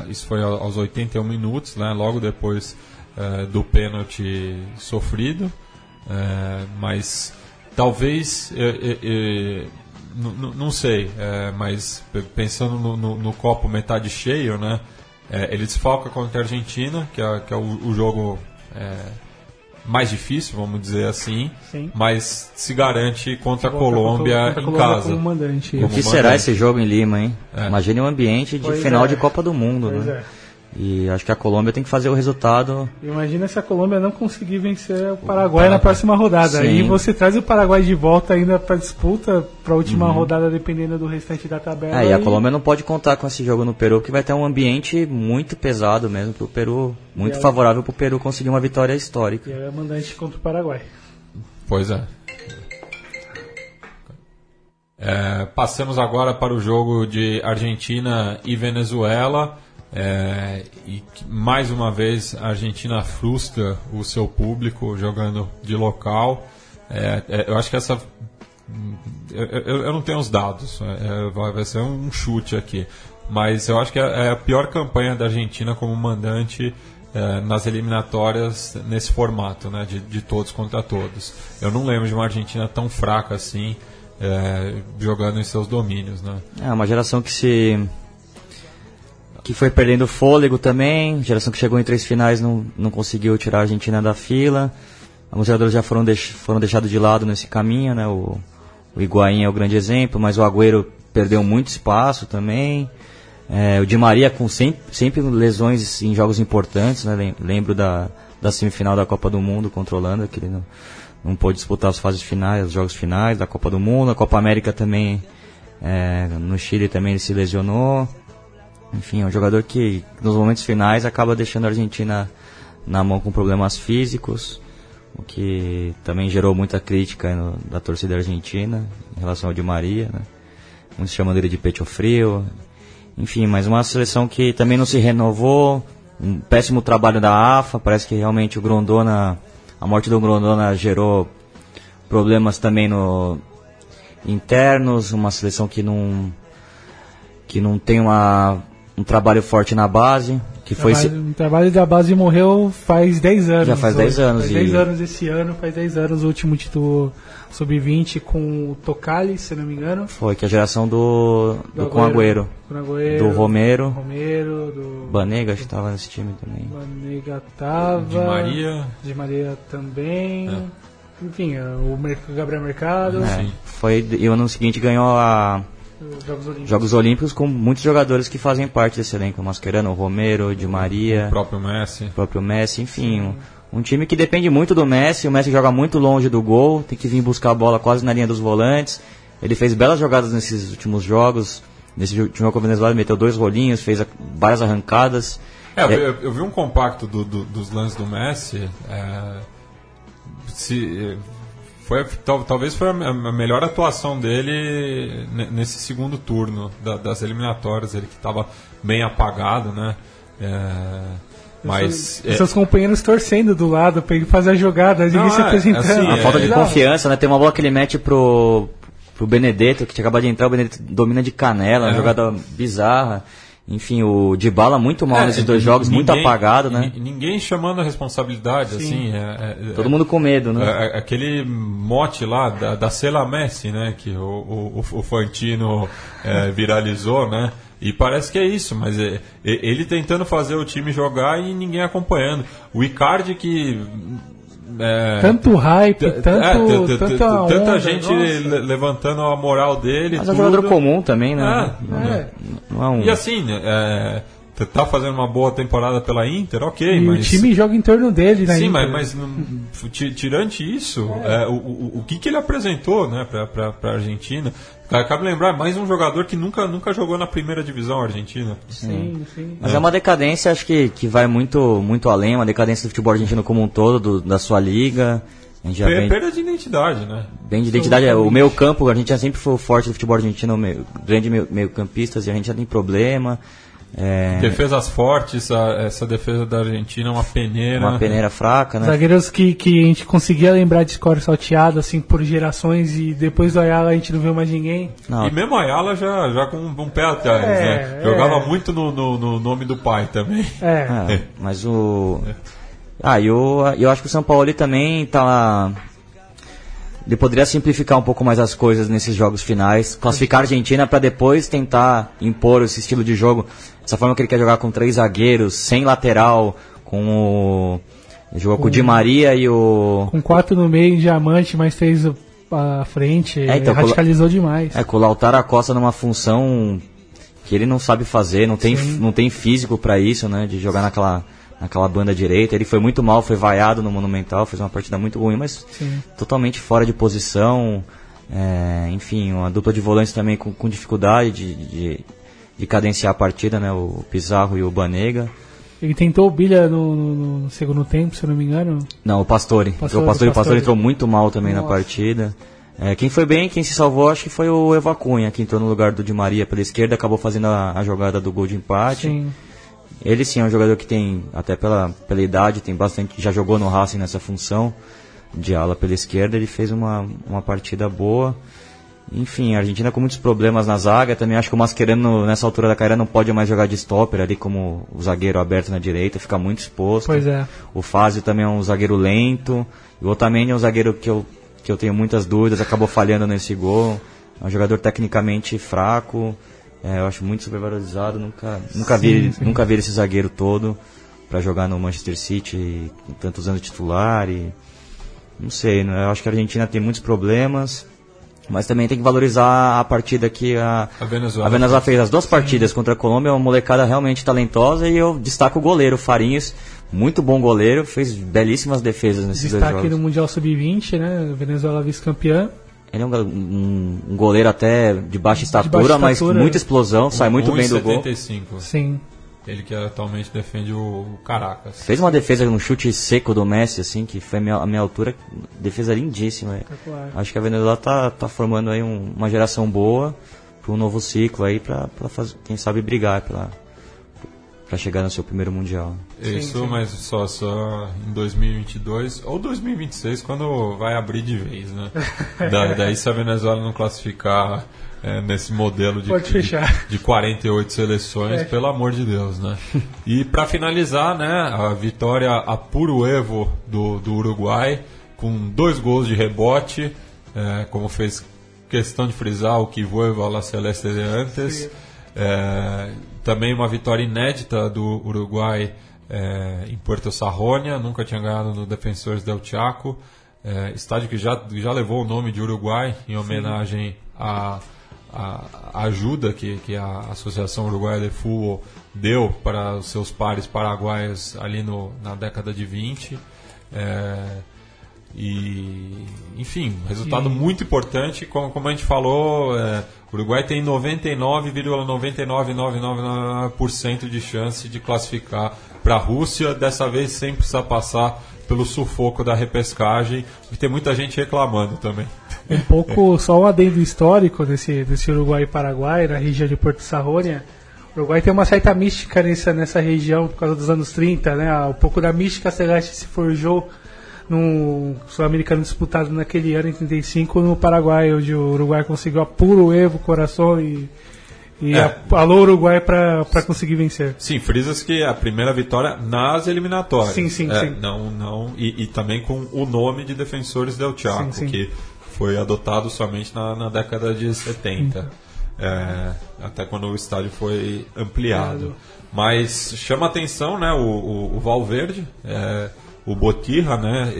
isso foi ao- aos 81 minutos, né? Logo depois é, do pênalti sofrido. É, mas talvez, não sei, é, mas pensando no, no- no copo metade cheio, né? É, ele desfalca contra a Argentina, que é, que é o, o jogo mais difícil, vamos dizer assim, Sim. mas se garante contra a Colômbia contra a em Colômbia casa. como mandante. O Como que será mandante. esse jogo em Lima, hein? É. Imagine um ambiente de Pois final é. de Copa do Mundo, Pois né? é. E acho que a Colômbia tem que fazer o resultado Imagina se a Colômbia não conseguir vencer o Paraguai na próxima rodada. Sim. Aí você traz o Paraguai de volta ainda pra disputa, pra última Uhum. rodada, dependendo do restante da tabela. É, e a Colômbia não pode contar com esse jogo no Peru, porque vai ter um ambiente muito pesado mesmo pro Peru, muito E aí- favorável pro Peru conseguir uma vitória histórica. E é mandante contra o Paraguai. Pois é. É, Passamos agora para o jogo de Argentina e Venezuela. É, e mais uma vez a Argentina frustra o seu público jogando de local. É, é, eu acho que essa. Eu, eu- eu não tenho os dados, é, vai, vai ser um chute aqui. Mas eu acho que é, é a pior campanha da Argentina como mandante é, nas eliminatórias nesse formato, né, de, de todos contra todos. Eu não lembro de uma Argentina tão fraca assim, é, jogando em seus domínios. Né. É uma geração que se que foi perdendo fôlego também, geração que chegou em três finais não, não conseguiu tirar a Argentina da fila. Alguns jogadores já foram, deix, foram deixados de lado nesse caminho, né? O, o Higuaín é o grande exemplo, mas o Agüero perdeu muito espaço também. É, o Di Maria com sempre, sempre lesões em jogos importantes, né? Lem- Lembro da, da semifinal da Copa do Mundo contra Holanda, que ele não, não pôde disputar as fases finais, os jogos finais da Copa do Mundo. A Copa América também, é, no Chile também ele se lesionou. Enfim, é um jogador que nos momentos finais acaba deixando a Argentina na mão com problemas físicos, o que também gerou muita crítica no- da torcida argentina em relação ao Di Maria, né? Muitos chamando ele de pecho frio. Enfim, mas uma seleção que também não se renovou, um péssimo trabalho da AFA, parece que realmente o Grondona, a morte do Grondona gerou problemas também no internos, uma seleção que não que não tem uma, um trabalho forte na base, que foi Trabalho- O trabalho da base morreu faz 10 anos. Já faz hoje. 10 anos, Faz e- 10 anos esse ano, faz 10 anos o último título sub-20 com o Tocali, se não me engano. foi que a geração do do, Do com Agüero, do Romero, Romero, do Banega acho que estava nesse time também. Banega tava. Di Maria. Di Maria também. É. Enfim, é, o Gabriel Mercado. É, foi e o ano seguinte ganhou a Jogos Olímpicos. Jogos Olímpicos com muitos jogadores que fazem parte desse elenco, o Mascherano, o Romero, o Di Maria, O próprio Messi. o próprio Messi, enfim, um, um time que depende muito do Messi, o Messi joga muito longe do gol, tem que vir buscar a bola quase na linha dos volantes. Ele fez belas jogadas nesses últimos jogos. Nesse último jogo com a Venezuela, ele meteu dois rolinhos, fez a- várias arrancadas. É, eu, É, eu- eu vi um compacto do- do- dos lances do Messi. é, se, foi, tal- talvez foi a, me- a melhor atuação dele ne- nesse segundo turno da- das eliminatórias. Ele que estava bem apagado, né? É, mas. É, seus companheiros torcendo do lado pra ele fazer a jogada, Não, se é, apresentando. assim, a é, falta de Não, confiança, né? Tem uma bola que ele mete pro, pro Benedetto, que tinha acabado de entrar, o Benedetto domina de canela, uma É. jogada bizarra. Enfim, o Dybala muito mal é, nesses dois ni- jogos, muito ninguém- apagado, né? ni- Ninguém chamando a responsabilidade, assim. é- é- Todo mundo com medo, né? É, é, aquele mote lá da, da Cela Messi, né? Que o, o, o Fantino é, viralizou, né? E parece que é isso, mas é, é- ele tentando fazer o time jogar e ninguém acompanhando. O Icardi que. É, Tanto hype, tanto, é, tanta, t- tanta onda, gente nossa. le- levantando a moral dele. Mas é um tudo. jogador comum também, né? É, Não- é. não é um- E assim, é, tá fazendo uma boa temporada pela Inter, ok, E mas. o time joga em torno dele, né? Sim, Inter. mas, mas tirante isso, é, o, o, o que, que ele apresentou né, para a Argentina? Ca- Cabe lembrar, mais um jogador que nunca, nunca jogou na primeira divisão argentina. Sim, sim. Mas é uma decadência, acho que, que vai muito, muito além, uma decadência do futebol argentino como um todo, do- da sua liga. A gente já Per- vem, Perda de identidade, né? bem de identidade. é, O meio campo, a gente já sempre foi forte do futebol argentino, meio, grande meio, meio campistas, e a gente já tem problema. É, Defesas fortes, a- essa defesa da Argentina é uma peneira. uma peneira fraca, né? Zagueiros que, que a gente conseguia lembrar de score salteado, assim, por gerações, e depois do Ayala a gente não viu mais ninguém. Não, E mesmo a Ayala já, já com um pé atrás, É, né? é. Jogava muito no, no, no nome do pai também. É, É, mas o. Ah, e eu, eu acho que o São Paulo ele também tá. Ele poderia simplificar um pouco mais as coisas nesses jogos finais, classificar a Argentina para depois tentar impor esse estilo de jogo. Essa forma que ele quer jogar com três zagueiros, sem lateral, com o. Ele jogou com o Di Maria e o. com quatro no meio, diamante, mais três à frente, É, então, radicalizou demais. É, com o Lautaro Acosta numa função que ele não sabe fazer, não tem, não tem físico para isso, né? De jogar naquela, naquela banda direita. Ele foi muito mal, foi vaiado no Monumental, fez uma partida muito ruim, mas Sim. totalmente fora de posição. É, enfim, uma dupla de volantes também com, com dificuldade de, de, de cadenciar a partida, né? O Pizarro e o Banega. Ele tentou o Bilha no, no- no segundo tempo, se eu não me engano. Não, o Pastore. Pastore, o Pastore, o Pastore entrou muito mal também na Nossa. partida. É, quem foi bem, quem se salvou, acho que foi o Eva Cunha, que entrou no lugar do Di Maria pela esquerda, acabou fazendo a, a jogada do gol de empate. Sim. Ele sim é um jogador que tem, até pela, pela idade, tem bastante, já jogou no Racing nessa função de ala pela esquerda, ele fez uma, uma partida boa. Enfim, a Argentina com muitos problemas na zaga, também acho que o Mascherano nessa altura da carreira não pode mais jogar de stopper ali como o zagueiro aberto na direita, fica muito exposto. Pois é. O Fazio também é um zagueiro lento. O Otamendi é um zagueiro que eu, que eu tenho muitas dúvidas, acabou falhando nesse gol. É um jogador tecnicamente fraco. é, eu acho muito supervalorizado. Nunca, nunca, vi, Sim, ele- sim. nunca vi esse zagueiro todo para jogar no Manchester City tantos anos titular. E, não sei, né, eu acho que a Argentina tem muitos problemas. Mas também tem que valorizar a partida que a, A Venezuela. a Venezuela fez as duas partidas contra a Colômbia, é uma molecada realmente talentosa e eu destaco o goleiro, Farinhas, muito bom goleiro, fez belíssimas defesas nesses dois Destaque jogos. no Mundial Sub-20, né? Venezuela vice-campeã. Ele é um, um- um goleiro até de baixa estatura, baixa mas estatura. com muita explosão, sai muito bem do gol. 1,75. Sim. Ele que atualmente defende o Caracas. Fez uma defesa no chute seco do Messi, assim, que foi a minha, a minha altura, defesa lindíssima. Acho que a Venezuela tá, tá formando aí um- uma geração boa para um novo ciclo aí, para quem sabe brigar pela, pra chegar no seu primeiro mundial. Isso, mas só, só em 2022 ou 2026, quando vai abrir de vez, né? Da- daí se a Venezuela não classificar é, nesse modelo de, Pode de, fechar. de 48 seleções, É. pelo amor de Deus, né? E para finalizar, né, a vitória a puro evo do, do Uruguai, com dois gols de rebote, é, como fez questão de frisar o que vuelva a la celeste de antes. É, também uma vitória inédita do Uruguai é, em Puerto Sarrônia, nunca tinha ganhado no Defensores del Chaco, é, estádio que já, já levou o nome de Uruguai em homenagem à, à à ajuda que, que a Associação Uruguaia de Futebol deu para os seus pares paraguaios ali no, na década de 20. É, e, enfim, resultado E- muito importante, como, como a gente falou, é, o Uruguai tem 99,99999% de chance de classificar para a Rússia, dessa vez sem precisar passar pelo sufoco da repescagem, e tem muita gente reclamando também. Um pouco, só um adendo histórico desse, desse Uruguai e Paraguai, na região de Porto Sarrônia. O Uruguai tem uma certa mística nessa, nessa região por causa dos anos 30, né? Um pouco da mística celeste se forjou no Sul-Americano disputado naquele ano, em 35, no Paraguai, onde o Uruguai conseguiu a puro Evo, coração e, e É. alô Uruguai para conseguir vencer. Sim, frisas que a primeira vitória nas eliminatórias. Sim, sim, É, sim. Não, não, e, e também com o nome de Defensores del Chaco, Sim, sim. que foi adotado somente na, na década de 70. é, até quando o estádio foi ampliado. Mas chama atenção, né, o, o, o Valverde, é, o Botirra, né,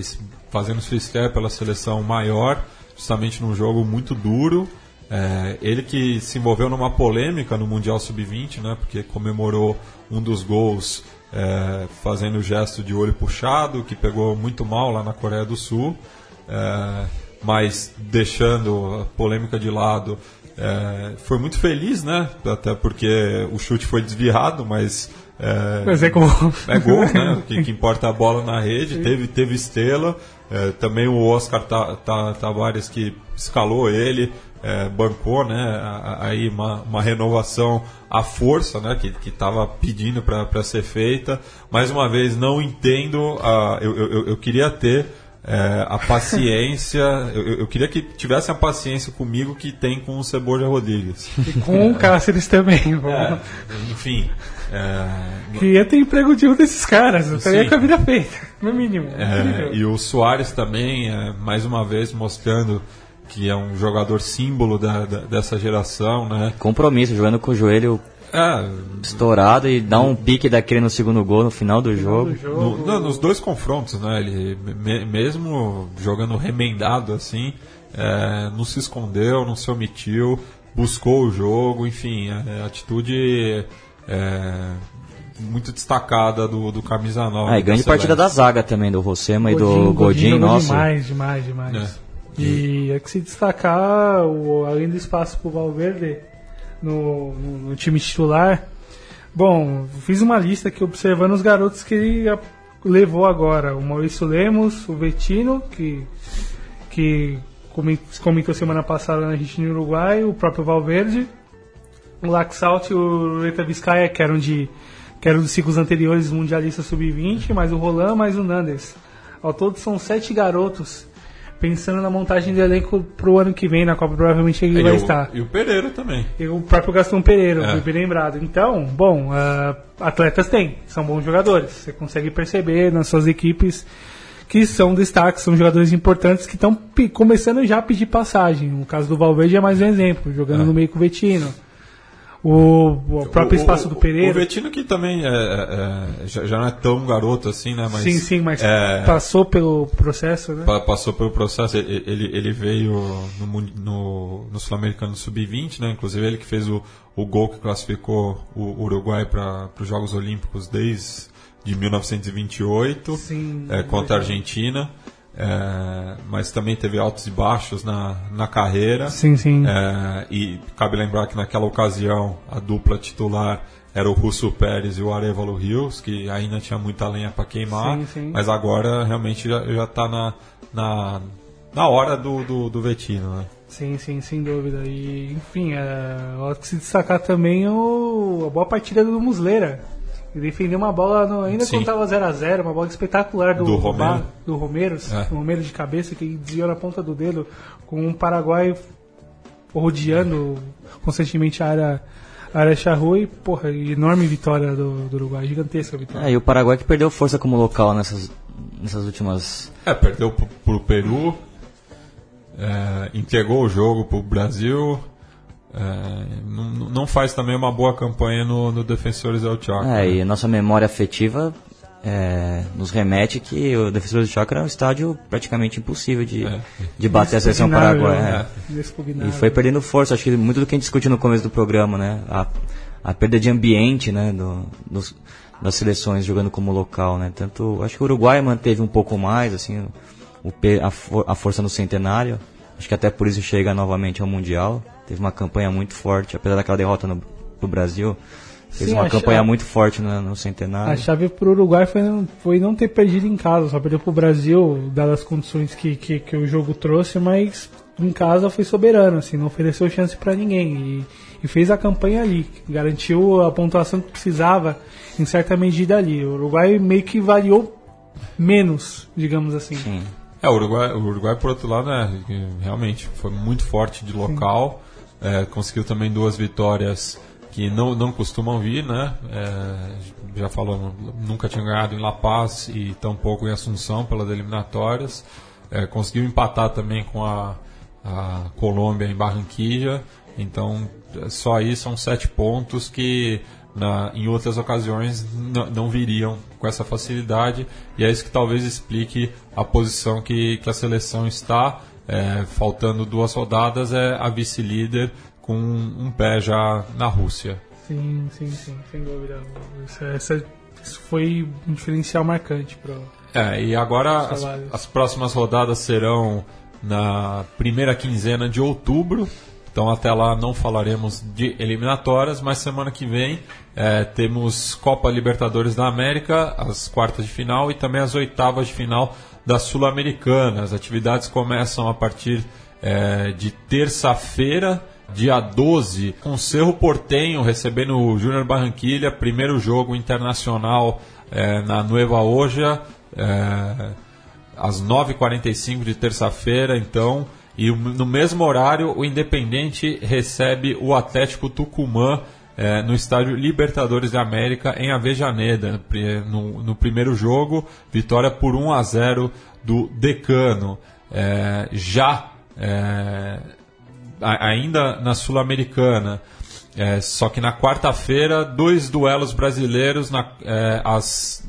fazendo sua estreia pela seleção maior, justamente num jogo muito duro. É, ele que se envolveu numa polêmica no Mundial Sub-20, né, porque comemorou um dos gols é, fazendo o gesto de olho puxado, que pegou muito mal lá na Coreia do Sul. É, mas deixando a polêmica de lado, é, foi muito feliz, né? Até porque o chute foi desviado, mas. É, Mas é gol. É gol, né? O que, que importa a bola na rede. Teve, teve estrela. É, também o Oscar Ta- Ta- Tavares que escalou ele, é, bancou, né? Aí uma, uma renovação à força, né? Que que estava pedindo para ser feita. Mais uma vez, não entendo. a- eu, eu- eu queria ter é, a paciência. eu, eu- queria que tivesse a paciência comigo que tem com o Cebola Rodrigues. E com o Cáceres também. É, enfim. é, Queria ter emprego de um desses caras. Eu estaria com a vida feita, no mínimo. É, e o Soares também, é, mais uma vez, mostrando que é um jogador símbolo da, da- dessa geração, né? Compromisso, jogando com o joelho É, estourado e dá um pique daquele no segundo gol, no final do jogo. no- não, nos dois confrontos, né? Ele, me- mesmo jogando remendado assim, é, não se escondeu, não se omitiu, buscou o jogo, enfim, é, atitude é, muito destacada do, do camisa 9. Ah, e grande da partida da zaga também, do Rossema e do Godinho, nossa. Demais, demais, demais. É. E é que se destacar, o, além do espaço pro Valverde no, no, no time titular. Bom, fiz uma lista aqui observando os garotos que ele levou agora. O Maurício Lemos, o Vetino, que, que comen- comentou semana passada na Argentina no Uruguai, o próprio Valverde, o Laxalt e o Reta Vizcaya, que eram de que eram dos ciclos anteriores mundialistas sub-20, mais o Roland, mais o Nandes. Ao todo são sete garotos pensando na montagem do elenco pro ano que vem, na Copa provavelmente ele E vai o- estar. E o Pereira também. E o próprio Gastão Pereira, É. foi bem lembrado. Então, bom, ah, atletas tem, são bons jogadores. Você consegue perceber nas suas equipes que são destaques, são jogadores importantes que estão começando já a pedir passagem. O caso do Valverde é mais um exemplo, jogando É. no meio com o Vetino. O, o próprio O- espaço o- do Pereira. O Vetino que também é, é, é, já, já não é tão garoto assim, né? Mas, sim, sim, mas é, passou pelo processo, né? pa- passou pelo processo. Ele, ele, veio no, no, no Sul-Americano Sub-20, né? Inclusive ele que fez o, o gol que classificou o Uruguai para os Jogos Olímpicos desde de 1928 Sim, é, contra a. Argentina. É, mas também teve altos e baixos na, na carreira. Sim, sim. É, e cabe lembrar que naquela ocasião a dupla titular era o Russo Pérez e o Arevalo Rios, que ainda tinha muita lenha para queimar, Sim, sim. mas agora realmente já, já tá na, na, na hora do, do, do Vetino, né? Sim, sim, sem dúvida. E, enfim, é, há que se destacar também o, a boa partida do Muslera. Ele defendeu uma bola, no- ainda Sim. quando estava 0x0, uma bola espetacular do, Do Romero. Ba- do Romero, É. Romero de cabeça, que desviou na ponta do dedo, com um Paraguai rodeando constantemente a área, a área charrua e, porra, enorme vitória do, do Uruguai, gigantesca vitória. É, e o Paraguai que perdeu força como local nessas, nessas últimas. É, perdeu pro, pro Peru, é, entregou o jogo pro Brasil, é, não, não faz também uma boa campanha no, no Defensores del Chaco. É, e a nossa memória afetiva é, nos remete que o Defensor do Chaco era um estádio praticamente impossível de, É. de bater a seleção paraguaia. né? é. E foi perdendo força, acho que muito do que a gente discutiu no começo do programa, né? A, a perda de ambiente, né? Do, dos, das seleções jogando como local, né? Tanto, acho que o Uruguai manteve um pouco mais, assim, o, a, for- a força no centenário. Acho que até por isso chega novamente ao Mundial. Teve uma campanha muito forte, apesar daquela derrota no, pro Brasil. Fez Sim, uma a campanha chave- muito forte no, no centenário. A chave pro Uruguai foi não, foi não ter perdido em casa, só perdeu pro Brasil, dadas as condições que, que, que o jogo trouxe, mas em casa foi soberano, assim, não ofereceu chance para ninguém. E, e fez a campanha ali, garantiu a pontuação que precisava em certa medida ali. O Uruguai meio que variou menos, digamos assim. Sim. É, o Uruguai, o Uruguai, por outro lado, né, realmente foi muito forte de local, é, conseguiu também duas vitórias que não, não costumam vir, né? É, já falou, nunca tinha ganhado em La Paz e tampouco em Assunção pelas eliminatórias. É, conseguiu empatar também com a, a Colômbia em Barranquilla. Então, só aí são sete pontos que na, em outras ocasiões não viriam com essa facilidade. E é isso que talvez explique a posição que, que a seleção está. É, faltando duas rodadas, é a vice-líder com um pé já na Rússia. Sim, sim, sim, sem dúvida. Isso, essa- isso foi um diferencial marcante pro. É, e agora as, as próximas rodadas serão na primeira quinzena de outubro. Então até lá não falaremos de eliminatórias, mas semana que vem é, temos Copa Libertadores da América, as quartas de final e também as oitavas de final da Sul-Americana. As atividades começam a partir é, de terça-feira, dia 12, com Cerro Portenho recebendo o Júnior Barranquilha, primeiro jogo internacional é, na Nueva Oja, é, às 9h45 de terça-feira, então. E no mesmo horário, o Independente recebe o Atlético Tucumã é, no estádio Libertadores da América em Avejaneda. No, no primeiro jogo, vitória por 1 a 0 do Decano. É, já é, ainda na Sul-Americana. É, só que na quarta-feira, dois duelos brasileiros na, é, às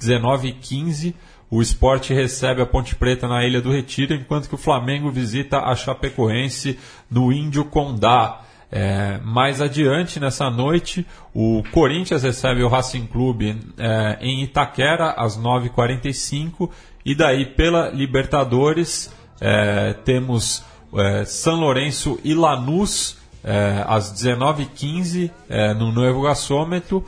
19h15. O esporte recebe a Ponte Preta na Ilha do Retiro, enquanto que o Flamengo visita a Chapecoense no Índio Condá. É, mais adiante nessa noite, o Corinthians recebe o Racing Clube é, em Itaquera às 9h45 e daí pela Libertadores é, temos é, São Lourenço e Lanús é, às 19h15 é, no Novo Gasômetro,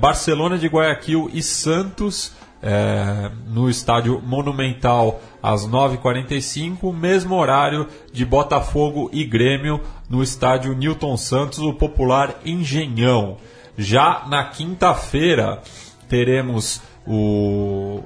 Barcelona de Guayaquil e Santos é, no estádio Monumental às 9h45, mesmo horário de Botafogo e Grêmio no estádio Newton Santos, o popular Engenhão. Já na quinta-feira teremos o,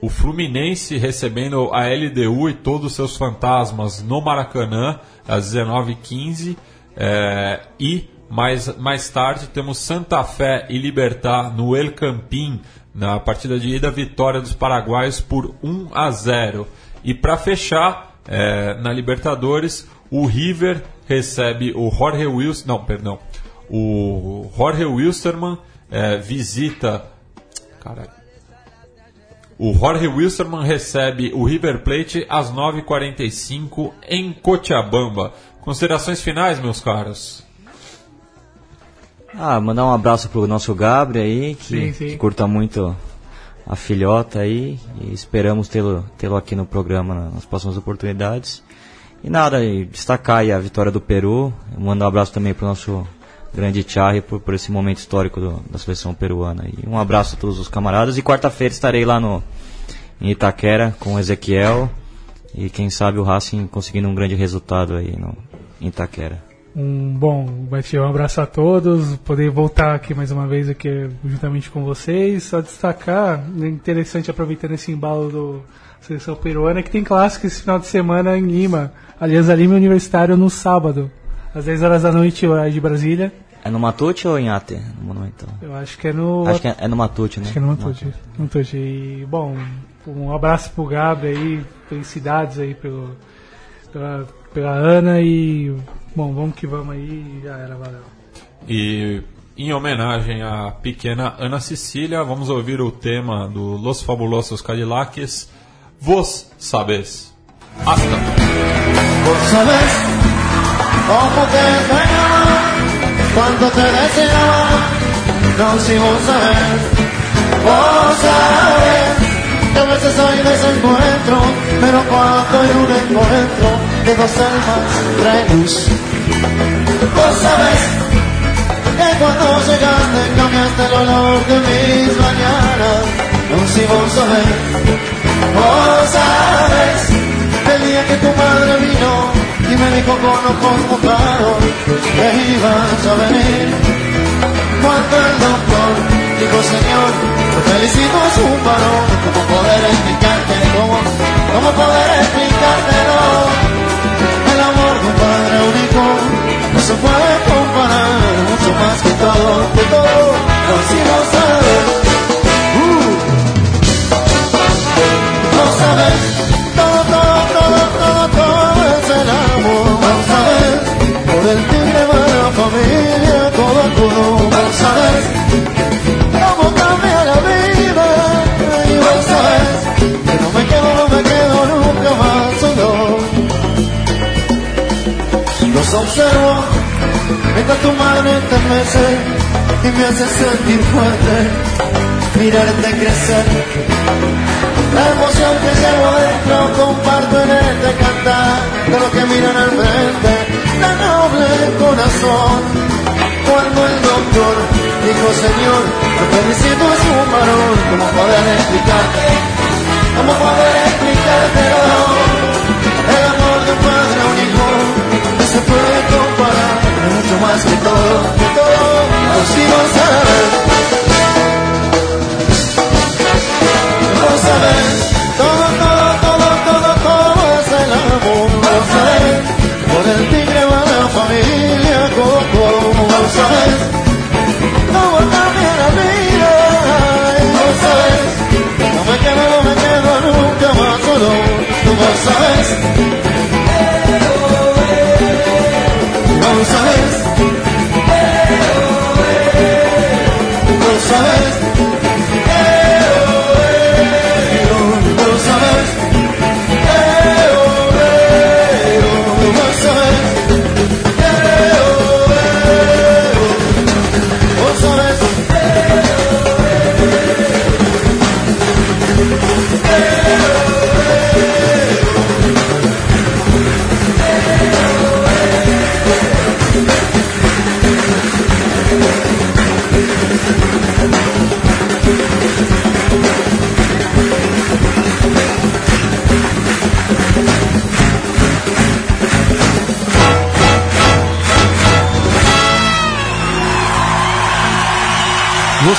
o Fluminense recebendo a LDU e todos os seus fantasmas no Maracanã às 19h15 é, e mais, mais tarde temos Santa Fé e Libertar no El Campín na partida de ida vitória dos paraguaios por 1 a 0 e para fechar é, na Libertadores o River recebe o Jorge Wilson não perdão o Jorge Wilstermann é, visita caralho o Jorge Wilstermann recebe o River Plate às 9h45 em Cochabamba. Considerações finais, meus caros? Ah, mandar um abraço pro nosso Gabriel aí, que, Sim, sim. que curta muito a filhota aí. E esperamos tê-lo tê-lo aqui no programa na- nas próximas oportunidades. E nada, e destacar aí a vitória do Peru. Mandar um abraço também pro nosso grande Charri por, por esse momento histórico do- da seleção peruana. E um abraço a todos os camaradas. E quarta-feira estarei lá no, em Itaquera com o Ezequiel. E quem sabe o Racing conseguindo um grande resultado aí no, em Itaquera. Um bom, Bati, um abraço a todos. Poder voltar aqui mais uma vez aqui juntamente com vocês. Só destacar, é interessante aproveitando esse embalo do seleção peruana, que tem clássico esse final de semana em Lima. Aliás, a Lima Universitário no sábado, às 10 horas da noite, horário de Brasília. É no Matute ou em Ate? No Monumental? Eu acho que é no. Acho que é, é no Matute, né? Acho que é no Matute. Matute. E, bom, um abraço pro Gabi aí, felicidades aí pelo, pela, pela Ana e. Bom, vamos que vamos aí e já era, valeu. E em homenagem à pequena Ana Cecília, vamos ouvir o tema do Los Fabulosos Cadillacs, Vos Sabes. Hasta. Vos sabés cómo te extrañaba, cuánto te deseaba, no si vos sabés, vos sabés que a veces hay desencuentro, pero cuando hay un encuentro de dos almas trae luz. Vos sabés que cuando llegaste cambiaste el olor de mis mañanas, no si vos sabés, vos sabés el día que tu madre vino y me dijo con ojos mojados que ibas a venir. Cuando el doctor dijo, señor, te felicito es un varón, ¿cómo poder explicarte? ¿Cómo, cómo poder explicártelo? Observo mientras tu madre te mece y me hace sentir fuerte, mirarte crecer. La emoción que llevo dentro comparto en este cantar de los que miran al frente, la noble corazón. Cuando el doctor dijo, Señor, lo que diciendo es un varón, ¿cómo poder explicarte? ¿Cómo poder explicártelo? El amor de un padre se puede comparar, mucho más que todo, que todo, lo sabes. Lo sabes, todo, todo, todo, todo, todo es el amor, lo sabes. Por el tigre va la familia Coco, lo sabes. Todo cambia la vida, lo sabes. No me quedo, no me quedo nunca más solo, tú lo